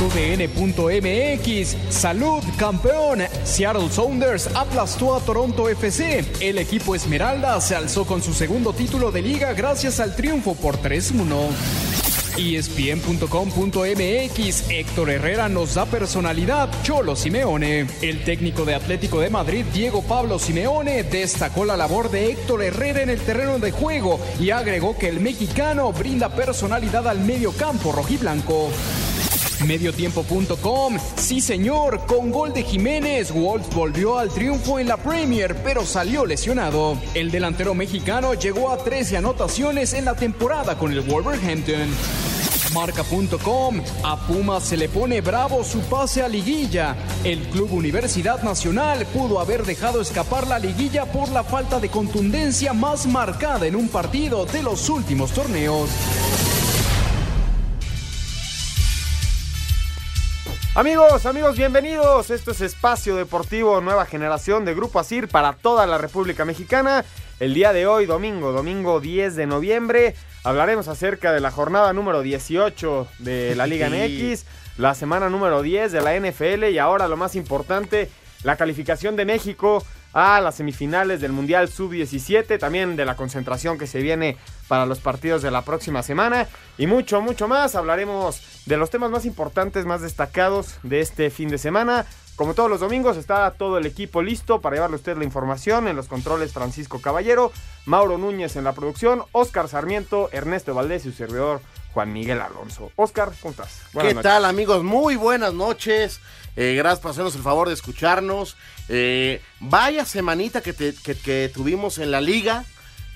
UDN.mx, salud campeón. Seattle Sounders aplastó a Toronto FC. El equipo Esmeralda se alzó con su segundo título de liga gracias al triunfo por 3-1. ESPN.com.mx Héctor Herrera nos da personalidad Cholo Simeone. El técnico de Atlético de Madrid, Diego Pablo Simeone, destacó la labor de Héctor Herrera en el terreno de juego y agregó que el mexicano brinda personalidad al medio campo rojiblanco. Mediotiempo.com. Sí, señor, con gol de Jiménez, Wolf volvió al triunfo en la Premier, pero salió lesionado. El delantero mexicano llegó a 13 anotaciones en la temporada con el Wolverhampton. Marca.com. A Pumas se le pone bravo su pase a liguilla. El Club Universidad Nacional pudo haber dejado escapar la liguilla por la falta de contundencia más marcada en un partido de los últimos torneos. Amigos, amigos, bienvenidos. Esto es Espacio Deportivo Nueva Generación de Grupo Asir para toda la República Mexicana. El día de hoy, domingo, domingo 10 de noviembre, hablaremos acerca de la jornada número 18 de la Liga MX, la semana número 10 de la NFL y ahora lo más importante, la calificación de México a las semifinales del Mundial Sub-17, también de la concentración que se viene para los partidos de la próxima semana y mucho, mucho más. Hablaremos de los temas más importantes, más destacados de este fin de semana. Como todos los domingos, está todo el equipo listo para llevarle a usted la información en los controles Francisco Caballero, Mauro Núñez en la producción, Oscar Sarmiento, Ernesto Valdés y su servidor Juan Miguel Alonso. Oscar, ¿cómo estás? ¿Qué tal amigos? Muy buenas noches. Eh, gracias por hacernos el favor de escucharnos. Eh, vaya semanita que, que, tuvimos en la liga.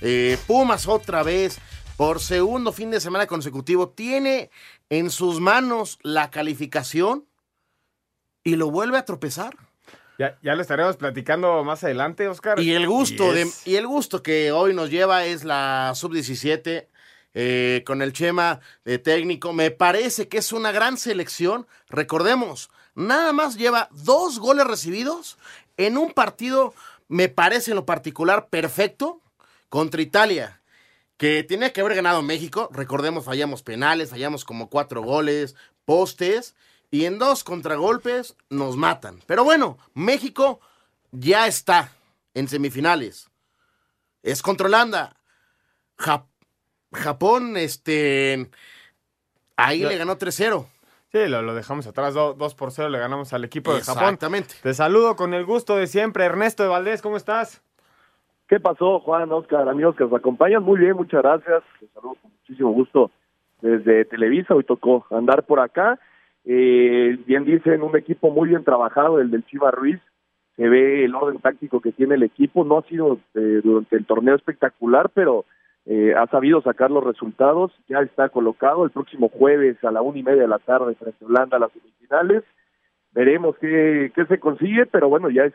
Eh, Pumas otra vez por segundo fin de semana consecutivo. Tiene en sus manos la calificación y lo vuelve a tropezar. Ya, ya, lo estaremos platicando más adelante, Oscar. Y el gusto, de, y el gusto que hoy nos lleva es la sub-17 eh, con el Chema de técnico. Me parece que es una gran selección. Recordemos, nada más lleva dos goles recibidos en un partido, me parece en lo particular, perfecto contra Italia que tenía que haber ganado México. Recordemos, fallamos penales, fallamos como cuatro goles, postes, y en dos contragolpes nos matan. Pero bueno, México ya está en semifinales. Es contra Holanda. Japón, este. Ahí le ganó 3-0. Sí, lo, dejamos atrás, 2 por 0 le ganamos al equipo de Japón. Exactamente. Te saludo con el gusto de siempre, Ernesto de Valdés, ¿cómo estás? ¿Qué pasó, Juan, Oscar, amigos que nos acompañan? Muy bien, muchas gracias. Les saludo con muchísimo gusto desde Televisa. Hoy tocó andar por acá. Eh, bien dicen, un equipo muy bien trabajado, el del Chiva Ruiz. Se ve el orden táctico que tiene el equipo. No ha sido eh, durante el torneo espectacular, pero eh, ha sabido sacar los resultados. Ya está colocado el próximo jueves a la una y media de la tarde frente a Holanda a las semifinales. Veremos qué, qué se consigue, pero bueno, ya es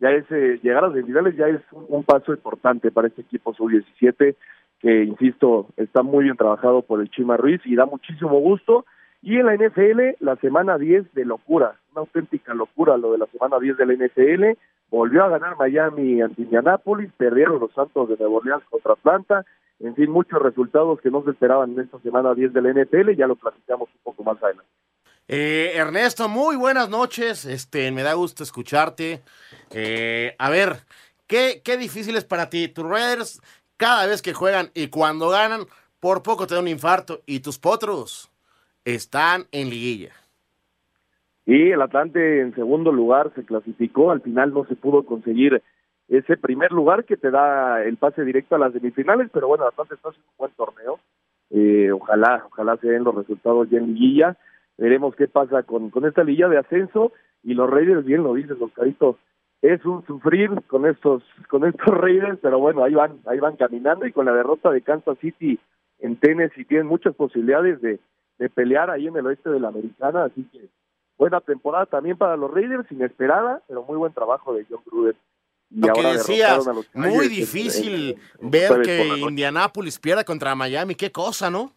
ya es eh, llegar a las semifinales ya es un, paso importante para este equipo sub-17 que insisto está muy bien trabajado por el Chima Ruiz y da muchísimo gusto y en la NFL la semana 10 de locura una auténtica locura lo de la semana 10 de la NFL volvió a ganar Miami ante Indianapolis perdieron los Santos de Nueva Orleans contra Atlanta en fin muchos resultados que no se esperaban en esta semana 10 de la NFL ya lo platicamos un poco más adelante eh, Ernesto, muy buenas noches. Este, me da gusto escucharte. Eh, a ver, ¿qué, ¿qué difícil es para ti? Tus Raiders, cada vez que juegan y cuando ganan, por poco te da un infarto. Y tus potros están en liguilla. Y el Atlante en segundo lugar se clasificó. Al final no se pudo conseguir ese primer lugar que te da el pase directo a las semifinales. Pero bueno, Atlante está haciendo un buen torneo. Eh, ojalá, ojalá se den los resultados ya en liguilla veremos qué pasa con, con esta lilla de ascenso y los Raiders, bien lo dices, Oscarito, es un sufrir con estos con estos Raiders, pero bueno, ahí van, ahí van caminando y con la derrota de Kansas City en Tennessee tienen muchas posibilidades de, de pelear ahí en el oeste de la americana, así que buena temporada también para los Raiders, inesperada, pero muy buen trabajo de John Gruden. Y Lo que decías, muy difícil ver que Indianápolis pierda contra Miami, qué cosa, ¿no?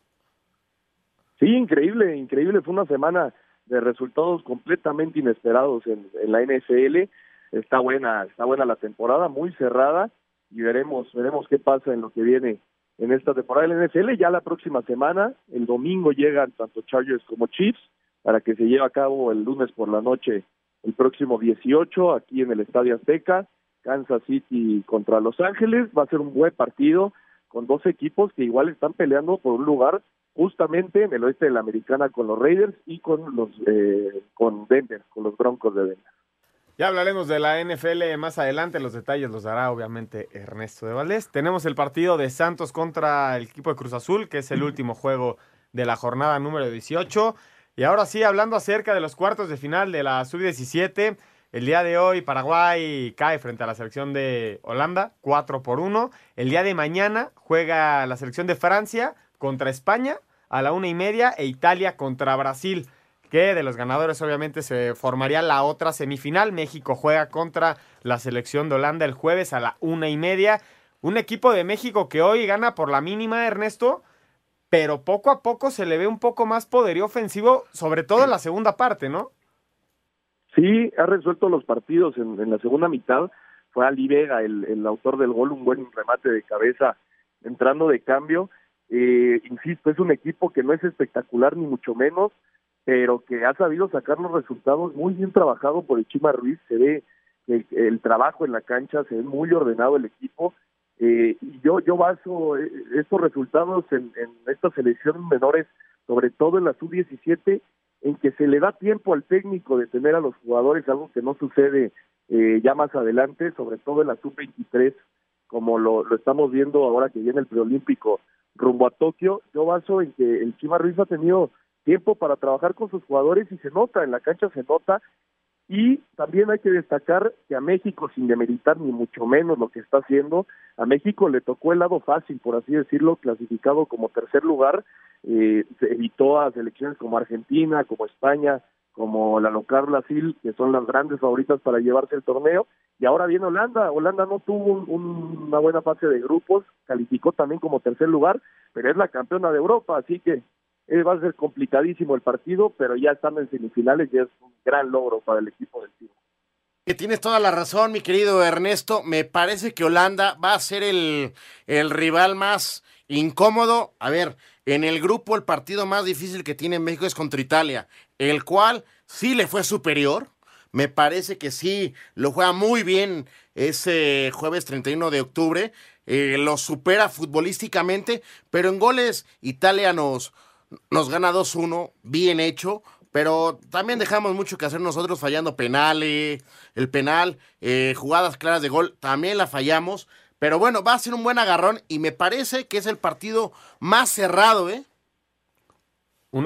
Sí, increíble, increíble. Fue una semana de resultados completamente inesperados en, en la NFL. Está buena, está buena la temporada, muy cerrada y veremos, veremos qué pasa en lo que viene en esta temporada del NFL. Ya la próxima semana, el domingo llegan tanto Chargers como Chiefs para que se lleve a cabo el lunes por la noche el próximo 18 aquí en el Estadio Azteca, Kansas City contra Los Ángeles. Va a ser un buen partido con dos equipos que igual están peleando por un lugar justamente en el oeste de la Americana con los Raiders y con los eh, con Denver, con los Broncos de Denver. Ya hablaremos de la NFL más adelante, los detalles los dará obviamente Ernesto de Valdés. Tenemos el partido de Santos contra el equipo de Cruz Azul, que es el último juego de la jornada número 18. Y ahora sí, hablando acerca de los cuartos de final de la Sub-17, el día de hoy Paraguay cae frente a la selección de Holanda, 4 por 1. El día de mañana juega la selección de Francia contra España a la una y media e Italia contra Brasil que de los ganadores obviamente se formaría la otra semifinal. México juega contra la selección de Holanda el jueves a la una y media. Un equipo de México que hoy gana por la mínima, Ernesto, pero poco a poco se le ve un poco más poderío ofensivo, sobre todo en la segunda parte, ¿no? Sí, ha resuelto los partidos en, la segunda mitad. Fue Ali Vega el, el, autor del gol, un buen remate de cabeza entrando de cambio. Eh, insisto, es un equipo que no es espectacular ni mucho menos, pero que ha sabido sacar los resultados muy bien trabajado por el Chima Ruiz, se ve el, trabajo en la cancha, se ve muy ordenado el equipo, eh, y yo, yo baso eh, estos resultados en, en estas selecciones menores, sobre todo en la sub-17, en que se le da tiempo al técnico de tener a los jugadores, algo que no sucede eh, ya más adelante, sobre todo en la sub-23, como lo estamos viendo ahora que viene el preolímpico rumbo a Tokio, yo baso en que el Chima Ruiz ha tenido tiempo para trabajar con sus jugadores y se nota, en la cancha se nota. Y también hay que destacar que a México, sin demeritar ni mucho menos lo que está haciendo, a México le tocó el lado fácil, por así decirlo, clasificado como tercer lugar, eh, se evitó a selecciones como Argentina, como España, como la local Brasil, que son las grandes favoritas para llevarse el torneo, y ahora viene Holanda, Holanda no tuvo una buena fase de grupos, calificó también como tercer lugar, pero es la campeona de Europa, así que eh, va a ser complicadísimo el partido, pero ya estando en semifinales ya es un gran logro para el equipo del Timo. Que tienes toda la razón, mi querido Ernesto. Me parece que Holanda va a ser el, el rival más incómodo. A ver, en el grupo el partido más difícil que tiene México es contra Italia, el cual sí le fue superior. Me parece que sí, lo juega muy bien ese jueves 31 de octubre. Eh, lo supera futbolísticamente, pero en goles Italia nos, nos gana 2-1, bien hecho, pero también dejamos mucho que hacer nosotros fallando penales, el penal, eh, jugadas claras de gol, también la fallamos. Pero bueno, va a ser un buen agarrón y me parece que es el partido más cerrado, ¿eh?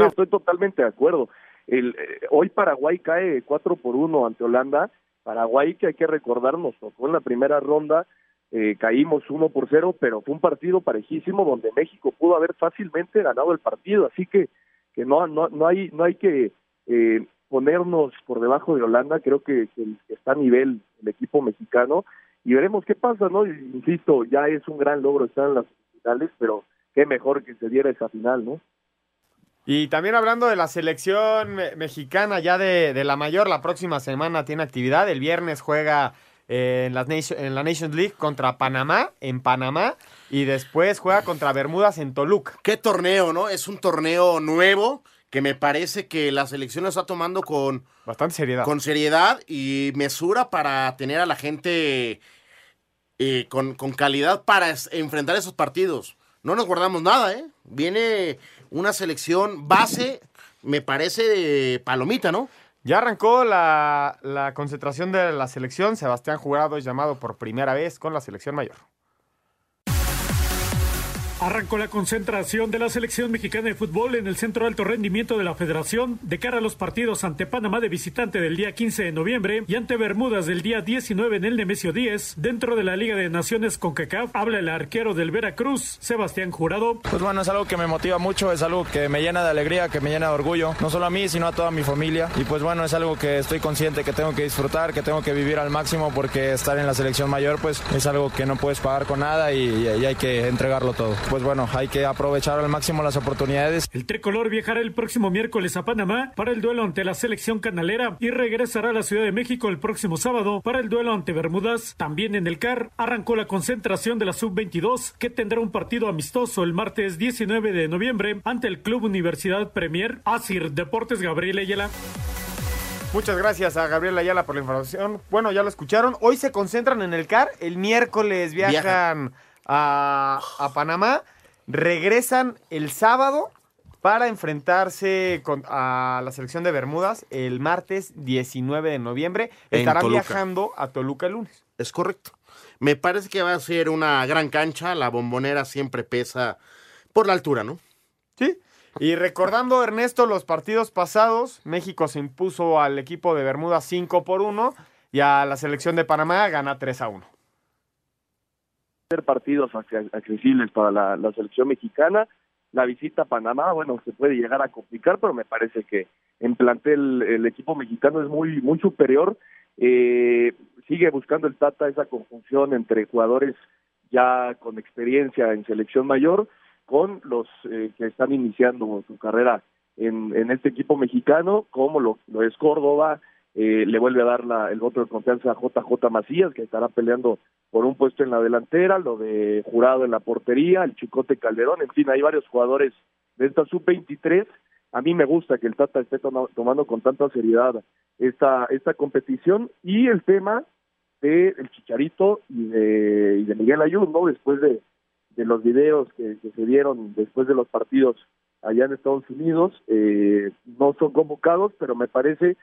estoy totalmente de acuerdo. El, eh, hoy Paraguay cae 4 por 1 ante Holanda. Paraguay, que hay que recordar, nos tocó en la primera ronda eh, caímos uno por cero, pero fue un partido parejísimo donde México pudo haber fácilmente ganado el partido, así que que no no no hay no hay que eh, ponernos por debajo de Holanda, creo que, está a nivel el equipo mexicano y veremos qué pasa, ¿no? Insisto, ya es un gran logro estar en las finales, pero qué mejor que se diera esa final, ¿no? Y también hablando de la selección mexicana ya de, de la mayor, la próxima semana tiene actividad, el viernes juega en, las en la Nations League contra Panamá, en Panamá, y después juega contra Bermudas en Toluca. Qué torneo, ¿no? Es un torneo nuevo que me parece que la selección lo está tomando con bastante seriedad. Con seriedad y mesura para tener a la gente eh, con, con, calidad para enfrentar esos partidos. No nos guardamos nada, ¿eh? Viene una selección base, me parece, de palomita, ¿no? Ya arrancó la, concentración de la selección. Sebastián Jurado es llamado por primera vez con la selección mayor. Arrancó la concentración de la selección mexicana de fútbol en el Centro de Alto Rendimiento de la Federación de cara a los partidos ante Panamá de visitante del día 15 de noviembre y ante Bermudas del día 19 en el Nemesio 10. Dentro de la Liga de Naciones con CACAF habla el arquero del Veracruz, Sebastián Jurado. Pues bueno, es algo que me motiva mucho, es algo que me llena de alegría, que me llena de orgullo, no solo a mí, sino a toda mi familia. Y pues bueno, es algo que estoy consciente que tengo que disfrutar, que tengo que vivir al máximo porque estar en la selección mayor pues es algo que no puedes pagar con nada y, y hay que entregarlo todo. Pues bueno, hay que aprovechar al máximo las oportunidades. El tricolor viajará el próximo miércoles a Panamá para el duelo ante la selección canalera y regresará a la Ciudad de México el próximo sábado para el duelo ante Bermudas. También en el CAR arrancó la concentración de la Sub-22 que tendrá un partido amistoso el martes 19 de noviembre ante el Club Universidad Premier Asir Deportes Gabriel Ayala. Muchas gracias a Gabriel Ayala por la información. Bueno, ya lo escucharon. Hoy se concentran en el CAR. El miércoles viajan a, a Panamá regresan el sábado para enfrentarse con, a la selección de Bermudas el martes 19 de noviembre. Estarán viajando a Toluca el lunes. Es correcto. Me parece que va a ser una gran cancha. La bombonera siempre pesa por la altura, ¿no? Sí. Y recordando, Ernesto, los partidos pasados, México se impuso al equipo de Bermudas 5 por 1 y a la selección de Panamá gana 3 a 1. Ser partidos ac- accesibles para la, selección mexicana. La visita a Panamá, bueno, se puede llegar a complicar, pero me parece que en plantel el equipo mexicano es muy muy superior. Eh, sigue buscando el Tata esa conjunción entre jugadores ya con experiencia en selección mayor con los eh, que están iniciando su carrera en, este equipo mexicano, como lo es Córdoba, eh, le vuelve a dar la- el voto de confianza a JJ Macías, que estará peleando por un puesto en la delantera, lo de Jurado en la portería, el Chicote Calderón, en fin, hay varios jugadores de esta sub-23. A mí me gusta que el Tata esté toma- tomando con tanta seriedad esta, esta competición y el tema de el Chicharito y de, Miguel Ayud, ¿no? Después de, de los videos que, que se dieron después de los partidos allá en Estados Unidos, eh, no son convocados, pero me parece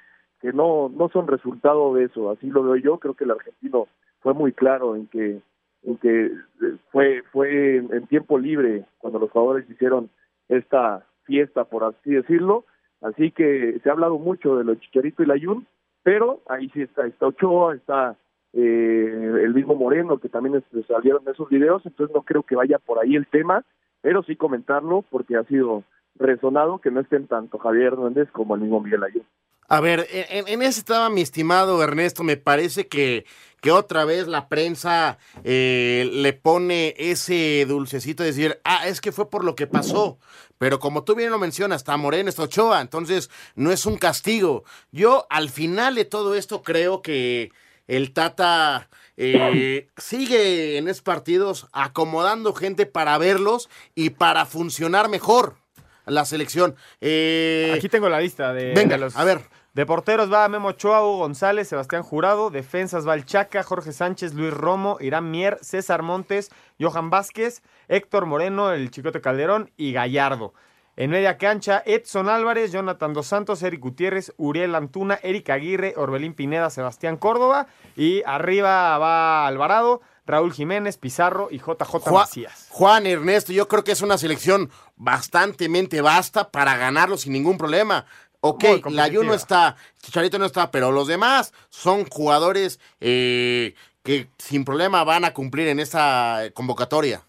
que no no son resultado de eso, así lo veo yo, creo que el argentino fue muy claro en que en que eh, fue fue en, tiempo libre cuando los jugadores hicieron esta fiesta por así decirlo, así que se ha hablado mucho de lo Chicharito y Layún, pero ahí sí está, está Ochoa, está eh, el mismo Moreno que también es- salieron de esos videos, entonces no creo que vaya por ahí el tema, pero sí comentarlo porque ha sido resonado que no estén tanto Javier Hernández como el mismo Miguel Ayun. A ver, en, en ese estaba mi estimado Ernesto. Me parece que, que otra vez la prensa eh, le pone ese dulcecito de decir, ah, es que fue por lo que pasó. Pero como tú bien lo mencionas, está Moreno, está Ochoa, entonces no es un castigo. Yo al final de todo esto creo que el Tata eh, sigue en esos partidos acomodando gente para verlos y para funcionar mejor la selección. Eh, Aquí tengo la lista de, venga, de los a ver. De porteros va Memo Ochoa, Hugo González, Sebastián Jurado. Defensas va el Chaca, Jorge Sánchez, Luis Romo, Irán Mier, César Montes, Johan Vázquez, Héctor Moreno, el Chicote Calderón y Gallardo. En media cancha, Edson Álvarez, Jonathan Dos Santos, Eric Gutiérrez, Uriel Antuna, Eric Aguirre, Orbelín Pineda, Sebastián Córdoba. Y arriba va Alvarado, Raúl Jiménez, Pizarro y JJ Juan, Macías. Juan Ernesto, yo creo que es una selección bastante basta para ganarlo sin ningún problema. Ok, Muy la competitiva. no está, Chicharito no está, pero los demás son jugadores eh, que sin problema van a cumplir en esta convocatoria.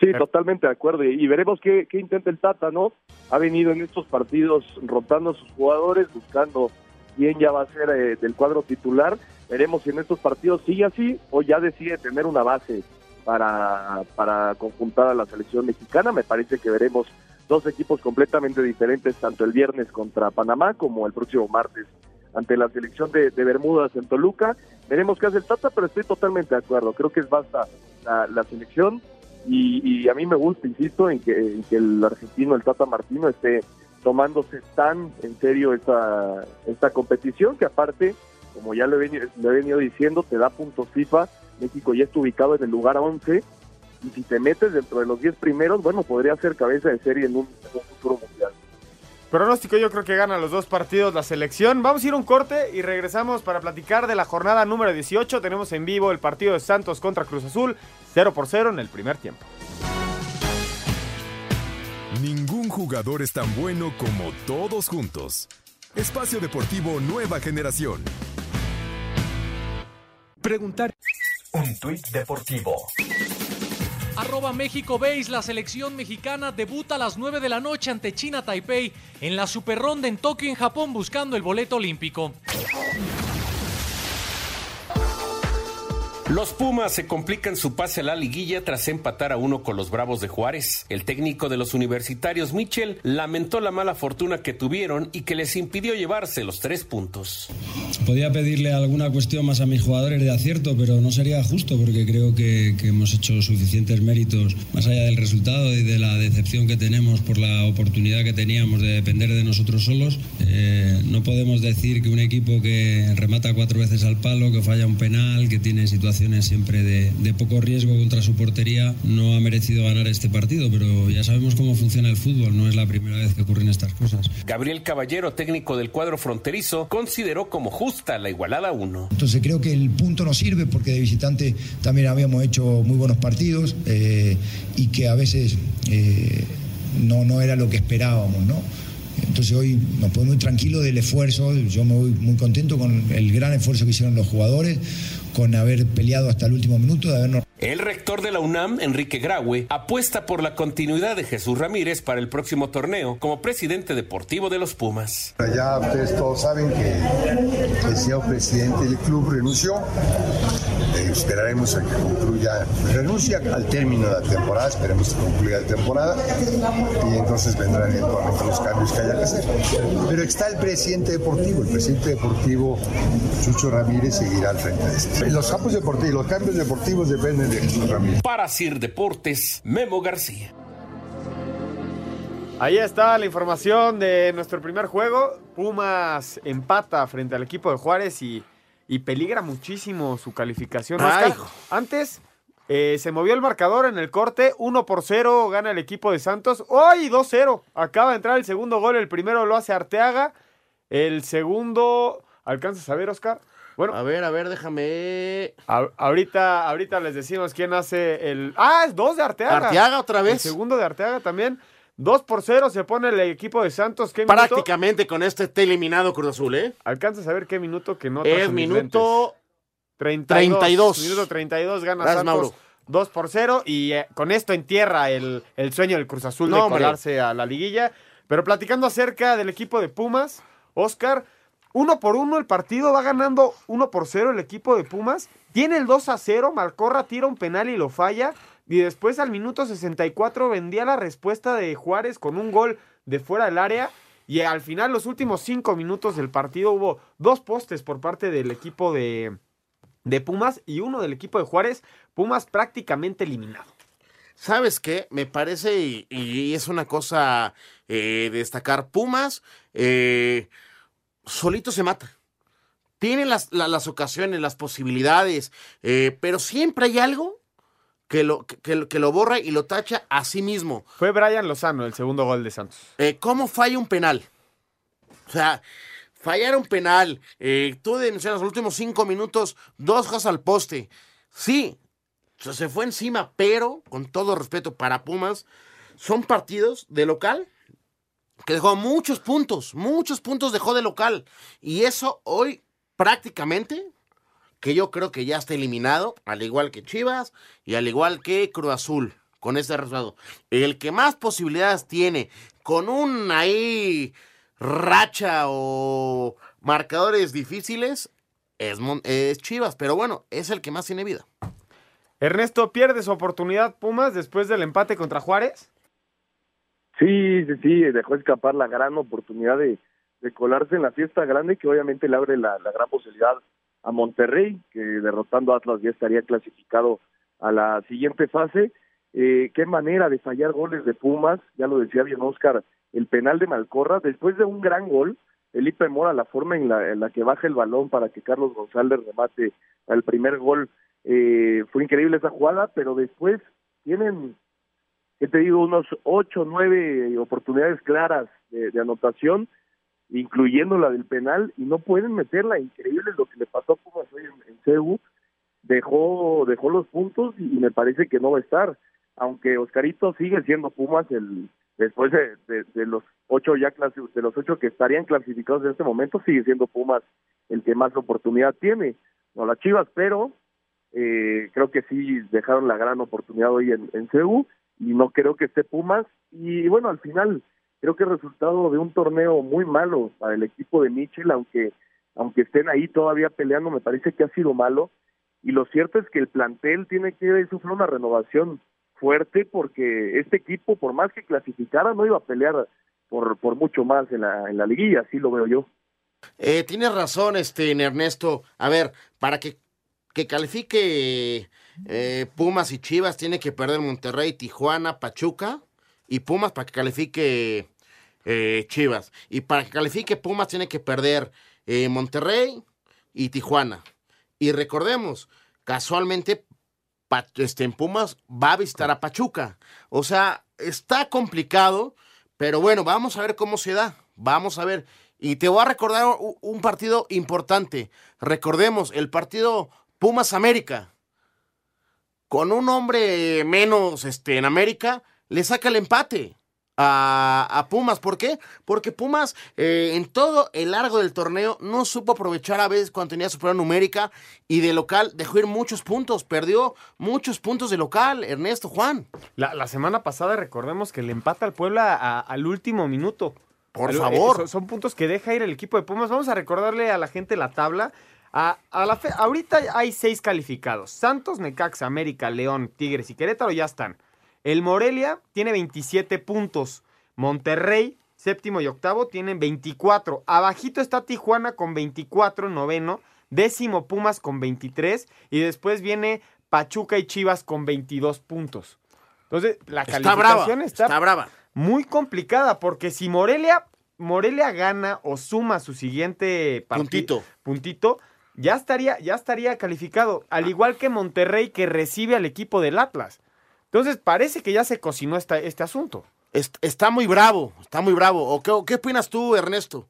Sí, totalmente de acuerdo. Y, y veremos qué, qué intenta el Tata, ¿no? Ha venido en estos partidos rotando a sus jugadores, buscando quién ya va a ser eh, del cuadro titular. Veremos si en estos partidos sigue así o ya decide tener una base para, para conjuntar a la selección mexicana. Me parece que veremos dos equipos completamente diferentes, tanto el viernes contra Panamá como el próximo martes ante la selección de, de Bermudas en Toluca. Veremos qué hace el Tata, pero estoy totalmente de acuerdo. Creo que es basta la, selección y, y a mí me gusta, insisto, en que, en que el argentino, el Tata Martino, esté tomándose tan en serio esta, esta competición que aparte, como ya le he, venido, le he venido diciendo, te da puntos FIFA. México ya está ubicado en el lugar 11 y si te metes dentro de los 10 primeros, bueno, podría ser cabeza de serie en un, en un futuro mundial. Pronóstico, yo creo que gana los dos partidos la selección. Vamos a ir un corte y regresamos para platicar de la jornada número 18. Tenemos en vivo el partido de Santos contra Cruz Azul, 0 por 0 en el primer tiempo. Ningún jugador es tan bueno como todos juntos. Espacio Deportivo Nueva Generación. Preguntar. Un tuit deportivo. Arroba México Base, la selección mexicana debuta a las 9 de la noche ante China Taipei en la Super Ronda en Tokio, en Japón, buscando el boleto olímpico. Los Pumas se complican su pase a la liguilla tras empatar a uno con los Bravos de Juárez. El técnico de los universitarios, Michel, lamentó la mala fortuna que tuvieron y que les impidió llevarse los tres puntos. Podía pedirle alguna cuestión más a mis jugadores de acierto, pero no sería justo porque creo que, que hemos hecho suficientes méritos más allá del resultado y de la decepción que tenemos por la oportunidad que teníamos de depender de nosotros solos. Eh, no podemos decir que un equipo que remata cuatro veces al palo, que falla un penal, que tiene situaciones siempre de, de, poco riesgo contra su portería, no ha merecido ganar este partido, pero ya sabemos cómo funciona el fútbol, no es la primera vez que ocurren estas cosas. Gabriel Caballero, técnico del cuadro fronterizo, consideró como justa la igualada 1. Entonces creo que el punto nos sirve porque de visitante también habíamos hecho muy buenos partidos eh, y que a veces eh, no, no era lo que esperábamos, ¿no? Entonces hoy nos podemos muy tranquilo del esfuerzo, yo me voy muy contento con el gran esfuerzo que hicieron los jugadores, con haber peleado hasta el último minuto, de habernos... El rector de la UNAM, Enrique Graue, apuesta por la continuidad de Jesús Ramírez para el próximo torneo como presidente deportivo de los Pumas. Ya ustedes todos saben que el señor presidente del club renunció. Eh, esperaremos a que concluya, renuncia al término de la temporada, esperemos que concluya la temporada y entonces vendrán eventualmente los cambios que haya que hacer. Pero está el presidente deportivo, el presidente deportivo Chucho Ramírez seguirá al frente de esto. Los campos deportivos, los cambios deportivos dependen de Jesús Ramírez. Para Sir Deportes, Memo García. Ahí está la información de nuestro primer juego. Pumas empata frente al equipo de Juárez y, y peligra muchísimo su calificación. Oscar, antes eh, se movió el marcador en el corte, 1 por 0 gana el equipo de Santos. Hoy 2-0, acaba de entrar el segundo gol, el primero lo hace Arteaga, el segundo, ¿alcanzas a ver Oscar? Bueno, a ver, a ver, déjame. A, ahorita, ahorita les decimos quién hace el. Ah, es dos de Arteaga. Arteaga otra vez. El segundo de Arteaga también. 2 por 0 se pone el equipo de Santos. ¿Qué Prácticamente minuto? con este está eliminado Cruz Azul, ¿eh? Alcanza a ver qué minuto que no Es minuto 32. 32. Minuto 32 gana Gracias, Santos. Mauro. 2 por 0 y eh, con esto entierra el, el, sueño del Cruz Azul no, de colarse hombre. a la liguilla. Pero platicando acerca del equipo de Pumas, Oscar, uno por uno el partido va ganando 1 por 0 el equipo de Pumas. Tiene el 2 a 0, Malcorra tira un penal y lo falla. Y después al minuto 64 vendía la respuesta de Juárez con un gol de fuera del área. Y al final, los últimos cinco minutos del partido, hubo dos postes por parte del equipo de, de Pumas y uno del equipo de Juárez. Pumas prácticamente eliminado. ¿Sabes qué? Me parece, y, es una cosa eh, destacar, Pumas eh, solito se mata. Tiene las, la, las ocasiones, las posibilidades, eh, pero siempre hay algo que lo, que, que, lo borra y lo tacha a sí mismo. Fue Brian Lozano el segundo gol de Santos. Eh, ¿Cómo falla un penal? O sea, fallar un penal. Eh, tú mencionas los últimos cinco minutos, dos hojas al poste. Sí, se fue encima, pero con todo respeto para Pumas, son partidos de local que dejó muchos puntos, muchos puntos dejó de local. Y eso hoy prácticamente que yo creo que ya está eliminado, al igual que Chivas y al igual que Cruz Azul, con este resultado. El que más posibilidades tiene, con un ahí racha o marcadores difíciles, es, es Chivas, pero bueno, es el que más tiene vida. Ernesto, ¿pierde su oportunidad Pumas después del empate contra Juárez? Sí, sí, sí, dejó escapar la gran oportunidad de, de colarse en la fiesta grande que obviamente le abre la, la gran posibilidad a Monterrey, que derrotando a Atlas ya estaría clasificado a la siguiente fase. Eh, qué manera de fallar goles de Pumas, ya lo decía bien Oscar, el penal de Malcorra, después de un gran gol, Felipe Mora, la forma en la, en la que baja el balón para que Carlos González remate al primer gol, eh, fue increíble esa jugada, pero después tienen que te digo, unos ocho, nueve oportunidades claras de, anotación, incluyendo la del penal, y no pueden meterla. Increíble lo que le pasó a Pumas hoy en, en CEU. Dejó, dejó los puntos y, me parece que no va a estar. Aunque Oscarito sigue siendo Pumas el después de, de, los ocho ya de los ocho que estarían clasificados en este momento, sigue siendo Pumas el que más oportunidad tiene. No las Chivas, pero eh, creo que sí dejaron la gran oportunidad hoy en, en CEU y no creo que esté Pumas. Y bueno, al final creo que el resultado de un torneo muy malo para el equipo de Michel, aunque, aunque estén ahí todavía peleando, me parece que ha sido malo. Y lo cierto es que el plantel tiene que sufrir una renovación fuerte porque este equipo, por más que clasificara, no iba a pelear por, por mucho más en la, en la liguilla, así lo veo yo. Eh, tienes razón, este Ernesto. A ver, para que, que califique eh, Pumas y Chivas tiene que perder Monterrey, Tijuana, Pachuca y Pumas para que califique eh, Chivas. Y para que califique Pumas tiene que perder eh, Monterrey y Tijuana. Y recordemos, casualmente este, en Pumas va a visitar a Pachuca. O sea, está complicado, pero bueno, vamos a ver cómo se da. Vamos a ver. Y te voy a recordar un partido importante. Recordemos, el partido Pumas América con un hombre menos este, en América, le saca el empate a, Pumas. ¿Por qué? Porque Pumas eh, en todo el largo del torneo no supo aprovechar a veces cuando tenía su prueba numérica y de local dejó ir muchos puntos, perdió muchos puntos de local, Ernesto Juan. La, semana pasada recordemos que le empata al Puebla al último minuto. Por favor. son, son puntos que deja ir el equipo de Pumas. Vamos a recordarle a la gente la tabla. A, la fe, ahorita hay seis calificados. Santos, Necaxa, América, León, Tigres y Querétaro ya están. El Morelia tiene 27 puntos. Monterrey, séptimo y octavo, tienen 24. Abajito está Tijuana con 24, noveno. Décimo Pumas con 23. Y después viene Pachuca y Chivas con 22 puntos. Entonces, la calificación está, brava. muy complicada porque si Morelia, Morelia gana o suma su siguiente puntito, puntito ya estaría, ya estaría calificado, al igual que Monterrey que recibe al equipo del Atlas. Entonces parece que ya se cocinó esta, este asunto. Está muy bravo, está muy bravo. ¿O qué, qué opinas tú, Ernesto?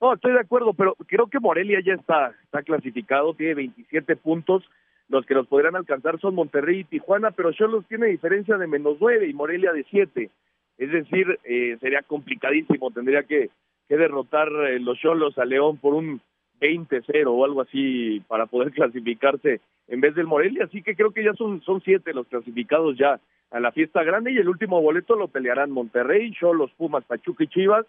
No, estoy de acuerdo, pero creo que Morelia ya está, está clasificado, tiene 27 puntos. Los que los podrán alcanzar son Monterrey y Tijuana, pero Cholos tiene diferencia de menos 9 y Morelia de 7. Es decir, eh, sería complicadísimo, tendría que, que derrotar eh, los Cholos a León por un 20-0 o algo así para poder clasificarse en vez del Morelia, así que creo que ya son, son siete los clasificados ya a la fiesta grande y el último boleto lo pelearán Monterrey, los Pumas, Pachuca y Chivas,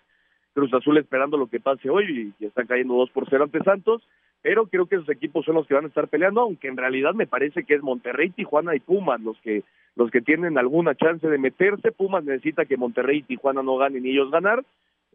Cruz Azul esperando lo que pase hoy y, están cayendo dos por cero ante Santos, pero creo que esos equipos son los que van a estar peleando, aunque en realidad me parece que es Monterrey, Tijuana y Pumas los que los que tienen alguna chance de meterse, Pumas necesita que Monterrey y Tijuana no ganen y ellos ganar,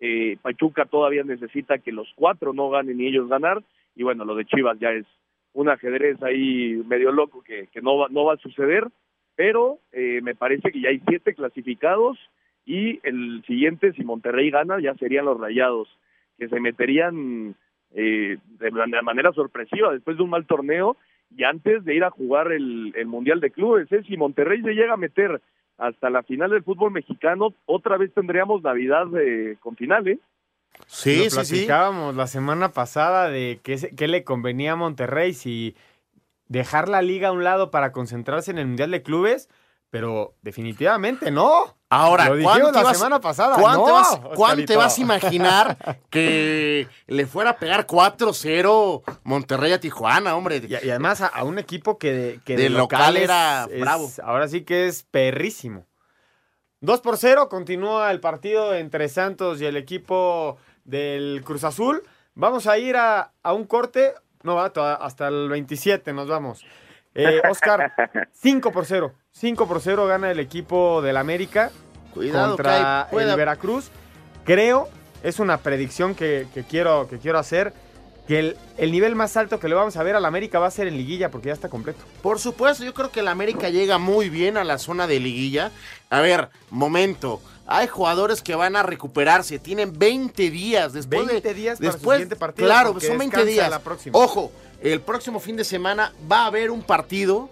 eh, Pachuca todavía necesita que los cuatro no ganen y ellos ganar. Y bueno, lo de Chivas ya es un ajedrez ahí medio loco que, no, va, no va a suceder. Pero eh, me parece que ya hay siete clasificados y el siguiente, si Monterrey gana, ya serían los rayados, que se meterían eh, de, manera sorpresiva después de un mal torneo y antes de ir a jugar el, el Mundial de Clubes. Si Monterrey se llega a meter hasta la final del fútbol mexicano, otra vez tendríamos Navidad eh, con final, ¿eh? Sí, sí, platicábamos la semana pasada de qué, le convenía a Monterrey, si dejar la liga a un lado para concentrarse en el Mundial de Clubes, pero definitivamente no. Ahora, Lo dijimos la semana pasada. ¿cuándo, te vas, a imaginar que le fuera a pegar 4-0 Monterrey a Tijuana, hombre? Y, además a, un equipo que, que de, local, era bravo. Ahora sí que es perrísimo. 2 por 0 continúa el partido entre Santos y el equipo del Cruz Azul. Vamos a ir a, un corte. No, hasta el 27 nos vamos. Eh, Oscar, 5 por 0. 5 por 0 gana el equipo del América Cuidado, contra el Veracruz. Creo, es una predicción que, quiero, que quiero hacer, que el, el, nivel más alto que le vamos a ver al América va a ser en liguilla porque ya está completo. Por supuesto, yo creo que el América llega muy bien a la zona de liguilla. A ver, momento. Hay jugadores que van a recuperarse, tienen 20 días después 20 días para después, siguiente partido. Claro, son 20 días. Ojo, el próximo fin de semana va a haber un partido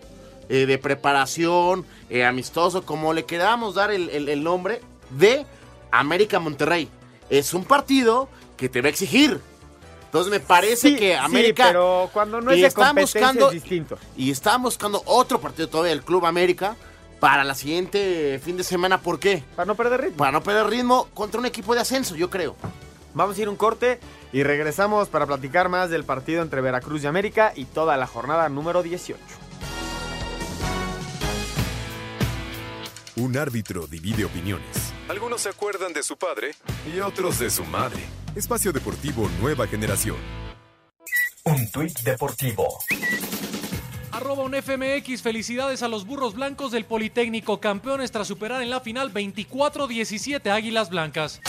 eh, de preparación, eh, amistoso, como le queramos dar el, el- el nombre, de América Monterrey. Es un partido que te va a exigir. Entonces me parece Sí, que sí, América... pero cuando no es de están buscando- es distinto. Y están buscando otro partido todavía del Club América para la siguiente fin de semana. ¿Por qué? Para no perder ritmo. Para no perder ritmo contra un equipo de ascenso, yo creo. Vamos a ir un corte y regresamos para platicar más del partido entre Veracruz y América y toda la jornada número 18. Un árbitro divide opiniones. Algunos se acuerdan de su padre y otros de su madre. Espacio Deportivo Nueva Generación. Un tuit deportivo. Arroba un FMX, felicidades a los burros blancos del Politécnico, campeones tras superar en la final 24-17 Águilas Blancas.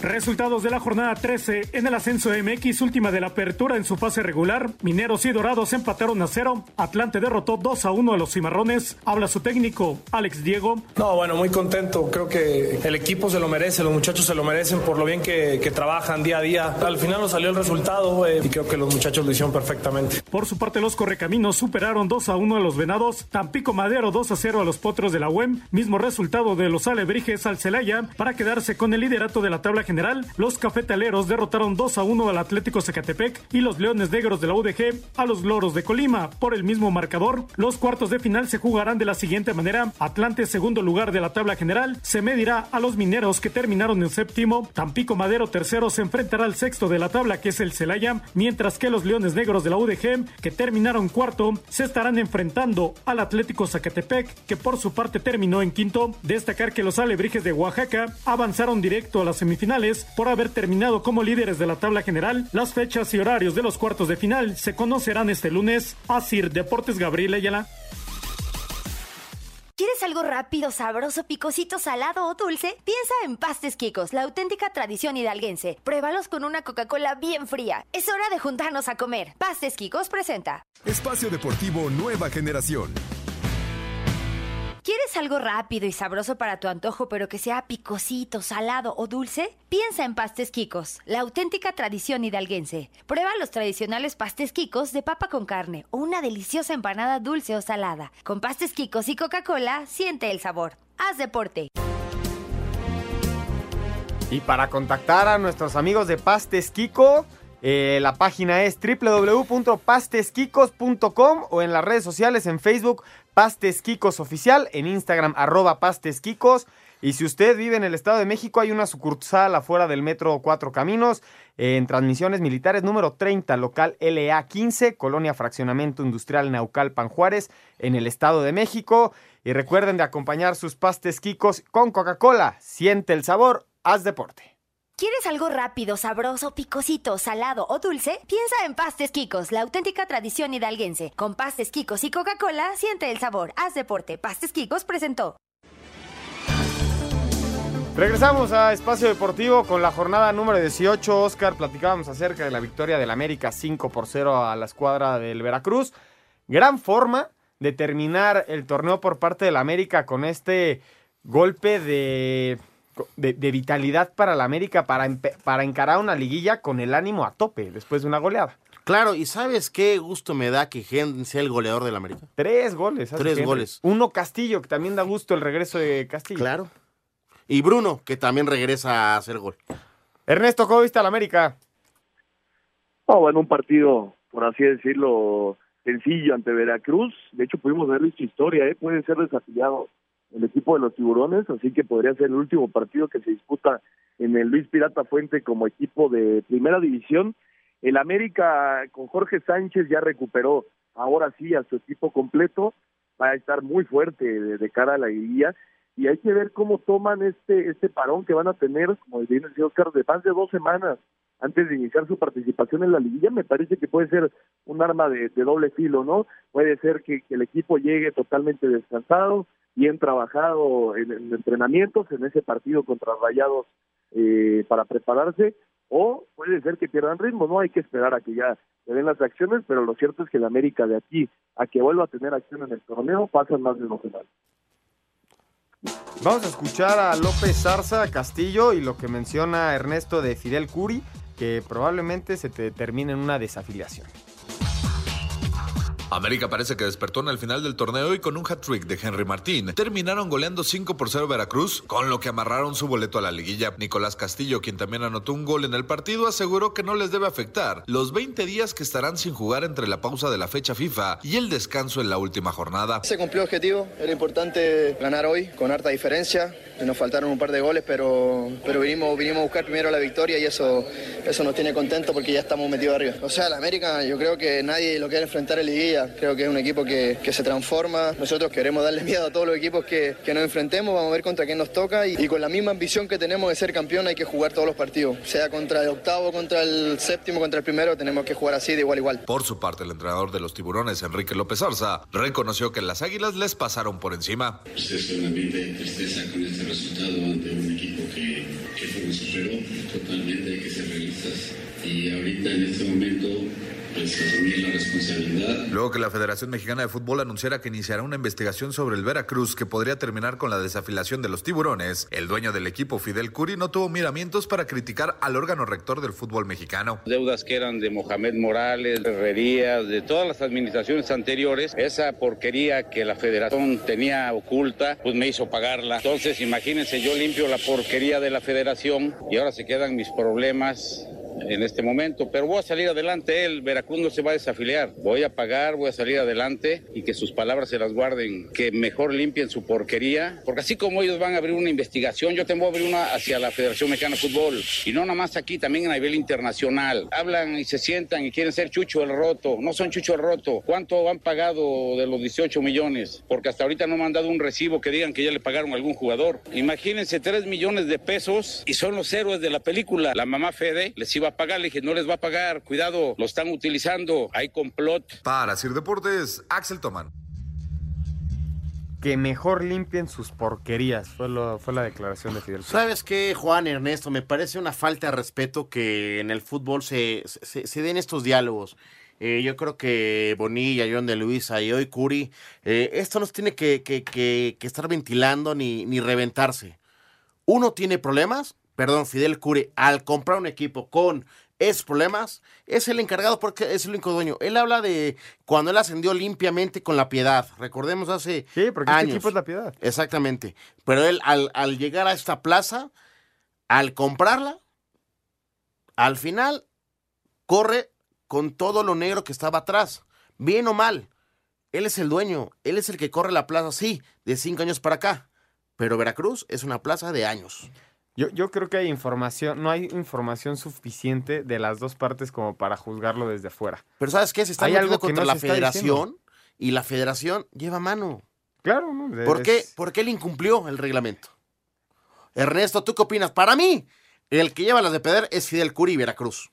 Resultados de la jornada 13 en el ascenso MX, última de la apertura en su fase regular. Mineros y Dorados empataron a cero. Atlante derrotó 2 a 1 a los Cimarrones. Habla su técnico, Alex Diego. No, bueno, muy contento. Creo que el equipo se lo merece, los muchachos se lo merecen por lo bien que, que trabajan día a día. Al final nos salió el resultado eh, y creo que los muchachos lo hicieron perfectamente. Por su parte, los Correcaminos superaron 2 a 1 a los Venados. Tampico Madero 2 a 0 a los Potros de la UEM. Mismo resultado de los Alebrijes al Celaya para quedarse con el liderato de la tabla general. Los Cafetaleros derrotaron 2 a 1 al Atlético Zacatepec y los Leones Negros de la UDG a los Loros de Colima. Por el mismo marcador, los cuartos de final se jugarán de la siguiente manera. Atlante, segundo lugar de la tabla general, se medirá a los Mineros que terminaron en séptimo. Tampico Madero, tercero, se enfrentará al sexto de la tabla que es el Celaya, mientras que los Leones Negros de la UDG, que terminaron cuarto, se estarán enfrentando al Atlético Zacatepec, que por su parte terminó en quinto. Destacar que los Alebrijes de Oaxaca avanzaron directo a las semifinales por haber terminado como líderes de la tabla general. Las fechas y horarios de los cuartos de final se conocerán este lunes. Asir Deportes Gabriel Ayala. ¿Quieres algo rápido, sabroso, picosito, salado o dulce? Piensa en Pastes Quicos, la auténtica tradición hidalguense. Pruébalos con una Coca-Cola bien fría. Es hora de juntarnos a comer. Pastes Quicos presenta. Espacio Deportivo Nueva Generación. ¿Quieres algo rápido y sabroso para tu antojo, pero que sea picosito, salado o dulce? Piensa en Pastes Quicos, la auténtica tradición hidalguense. Prueba los tradicionales pastes Quicos de papa con carne o una deliciosa empanada dulce o salada. Con pastes Quicos y Coca-Cola, siente el sabor. Haz deporte. Y para contactar a nuestros amigos de Pastes Kiko, eh, la página es www.pastesquicos.com o en las redes sociales en Facebook Pastes Quicos Oficial, en Instagram arroba Pastes Quicos. Y si usted vive en el Estado de México, hay una sucursal afuera del Metro Cuatro Caminos, eh, en transmisiones militares número 30, local LA 15, Colonia Fraccionamiento Industrial Naucalpan Juárez, en el Estado de México. Y recuerden de acompañar sus pastes Kikos con Coca-Cola. Siente el sabor, haz deporte. ¿Quieres algo rápido, sabroso, picosito, salado o dulce? Piensa en Pastes Quicos, la auténtica tradición hidalguense. Con Pastes Quicos y Coca-Cola, siente el sabor. Haz deporte. Pastes Quicos presentó. Regresamos a Espacio Deportivo con la jornada número 18. Oscar, platicábamos acerca de la victoria del América 5 por 0 a la escuadra del Veracruz. Gran forma de terminar el torneo por parte del América con este golpe de, de, de vitalidad para el América para, para encarar una liguilla con el ánimo a tope después de una goleada. Claro, ¿y sabes qué gusto me da que Henry sea el goleador del América? Tres goles. Tres Henry. goles. Uno Castillo, que también da gusto el regreso de Castillo. Claro. Y Bruno, que también regresa a hacer gol. Ernesto, ¿cómo viste al América? Oh, bueno, un partido, por así decirlo, sencillo ante Veracruz. De hecho, pudimos ver su historia, ¿eh? Puede ser desafiliado el equipo de los tiburones, así que podría ser el último partido que se disputa en el Luis Pirata Fuente como equipo de primera división. El América con Jorge Sánchez ya recuperó ahora sí a su equipo completo, va a estar muy fuerte de, cara a la liguilla y hay que ver cómo toman este este parón que van a tener, como bien decía Oscar, de más de dos semanas antes de iniciar su participación en la liguilla, me parece que puede ser un arma de, doble filo, ¿no? Puede ser que el equipo llegue totalmente descansado, bien trabajado en, en entrenamientos, en ese partido contra Rayados eh, para prepararse, o puede ser que pierdan ritmo, ¿no? Hay que esperar a que ya se den las acciones, pero lo cierto es que el América de aquí a que vuelva a tener acción en el torneo pasan más de dos semanas. Vamos a escuchar a López Zarza Castillo y lo que menciona Ernesto de Fidel Curi, que probablemente se te termine en una desafiliación. América parece que despertó en el final del torneo y con un hat-trick de Henry Martín terminaron goleando 5 por 0 Veracruz, con lo que amarraron su boleto a la liguilla. Nicolás Castillo, quien también anotó un gol en el partido, aseguró que no les debe afectar los 20 días que estarán sin jugar entre la pausa de la fecha FIFA y el descanso en la última jornada. Se cumplió el objetivo, era importante ganar hoy con harta diferencia. Nos faltaron un par de goles, pero, pero vinimos, vinimos a buscar primero la victoria y eso, eso nos tiene contento porque ya estamos metidos arriba. O sea, la América yo creo que nadie lo quiere enfrentar en liguilla. Creo que es un equipo que, que se transforma. Nosotros queremos darle miedo a todos los equipos que, que nos enfrentemos. Vamos a ver contra quién nos toca y, y, con la misma ambición que tenemos de ser campeón hay que jugar todos los partidos. Sea contra el octavo, contra el séptimo, contra el primero, tenemos que jugar así de igual a igual. Por su parte, el entrenador de los tiburones, Enrique López Arza, reconoció que las águilas les pasaron por encima. Pues es un ambiente de tristeza con este resultado ante un equipo que, que nos superó totalmente, hay que ser realistas. Y ahorita en este momento pues asumir la responsabilidad. Luego que la Federación Mexicana de Fútbol anunciara que iniciará una investigación sobre el Veracruz que podría terminar con la desafilación de los tiburones, el dueño del equipo, Fidel Curi, no tuvo miramientos para criticar al órgano rector del fútbol mexicano. Deudas que eran de Mohamed Morales, de Herrerías, de todas las administraciones anteriores, esa porquería que la federación tenía oculta, pues me hizo pagarla. Entonces, imagínense, yo limpio la porquería de la federación y ahora se quedan mis problemas en este momento, pero voy a salir adelante, el Veracruz no se va a desafiliar, voy a pagar, voy a salir adelante y que sus palabras se las guarden, que mejor limpien su porquería, porque así como ellos van a abrir una investigación, yo tengo que abrir una hacia la Federación Mexicana de Fútbol y no nada más aquí, también a nivel internacional. Hablan y se sientan y quieren ser Chucho el Roto, no son Chucho el Roto. ¿Cuánto han pagado de los 18 millones? Porque hasta ahorita no me han dado un recibo que digan que ya le pagaron a algún jugador. Imagínense 3 millones de pesos y son los héroes de la película. La mamá Fede les iba a pagar, le dije, no les va a pagar, cuidado, lo están utilizando, hay complot. Para Sir Deportes, Axel Toman. Que mejor limpien sus porquerías, fue, lo, fue la declaración de Fidel. ¿Sabes qué, Juan Ernesto? Me parece una falta de respeto que en el fútbol se, se, se den estos diálogos. Eh, yo creo que Bonilla, John de Luisa y hoy Curi, eh, esto no se tiene que, que, que, que estar ventilando ni, ni reventarse. Uno tiene problemas, perdón, Fidel Curi, al comprar un equipo con esos problemas, es el encargado porque es el único dueño. Él habla de cuando él ascendió limpiamente con la piedad. Recordemos hace Sí, porque años. este equipo es la piedad. Exactamente. Pero él, al, al llegar a esta plaza, al comprarla, al final corre con todo lo negro que estaba atrás. Bien o mal. Él es el dueño. Él es el que corre la plaza, sí, de cinco años para acá. Pero Veracruz es una plaza de años. Yo, yo creo que hay información, no hay información suficiente de las dos partes como para juzgarlo desde fuera. Pero ¿sabes qué? Se está Hay metiendo algo que contra no la federación diciendo. y la federación lleva mano. Claro, ¿no? ¿Por qué? Es- ¿Por qué él incumplió el reglamento? Ernesto, ¿tú qué opinas? Para mí, el que lleva las de perder es Fidel Curi y Veracruz.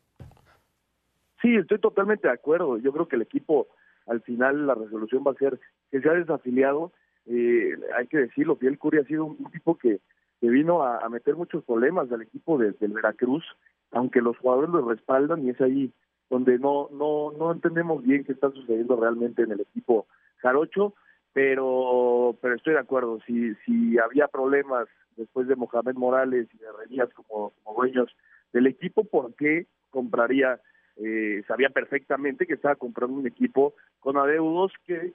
Sí, estoy totalmente de acuerdo. Yo creo que el equipo, al final, la resolución va a ser que se ha desafiliado. Eh, hay que decirlo, Fidel Curi ha sido un, un tipo que, que vino a, meter muchos problemas al equipo de- del Veracruz, aunque los jugadores lo respaldan y es ahí donde no, no, no entendemos bien qué está sucediendo realmente en el equipo jarocho, pero, pero estoy de acuerdo. Si, si había problemas después de Mohamed Morales y de como, como dueños del equipo, ¿por qué compraría? Eh, sabía perfectamente que estaba comprando un equipo con adeudos que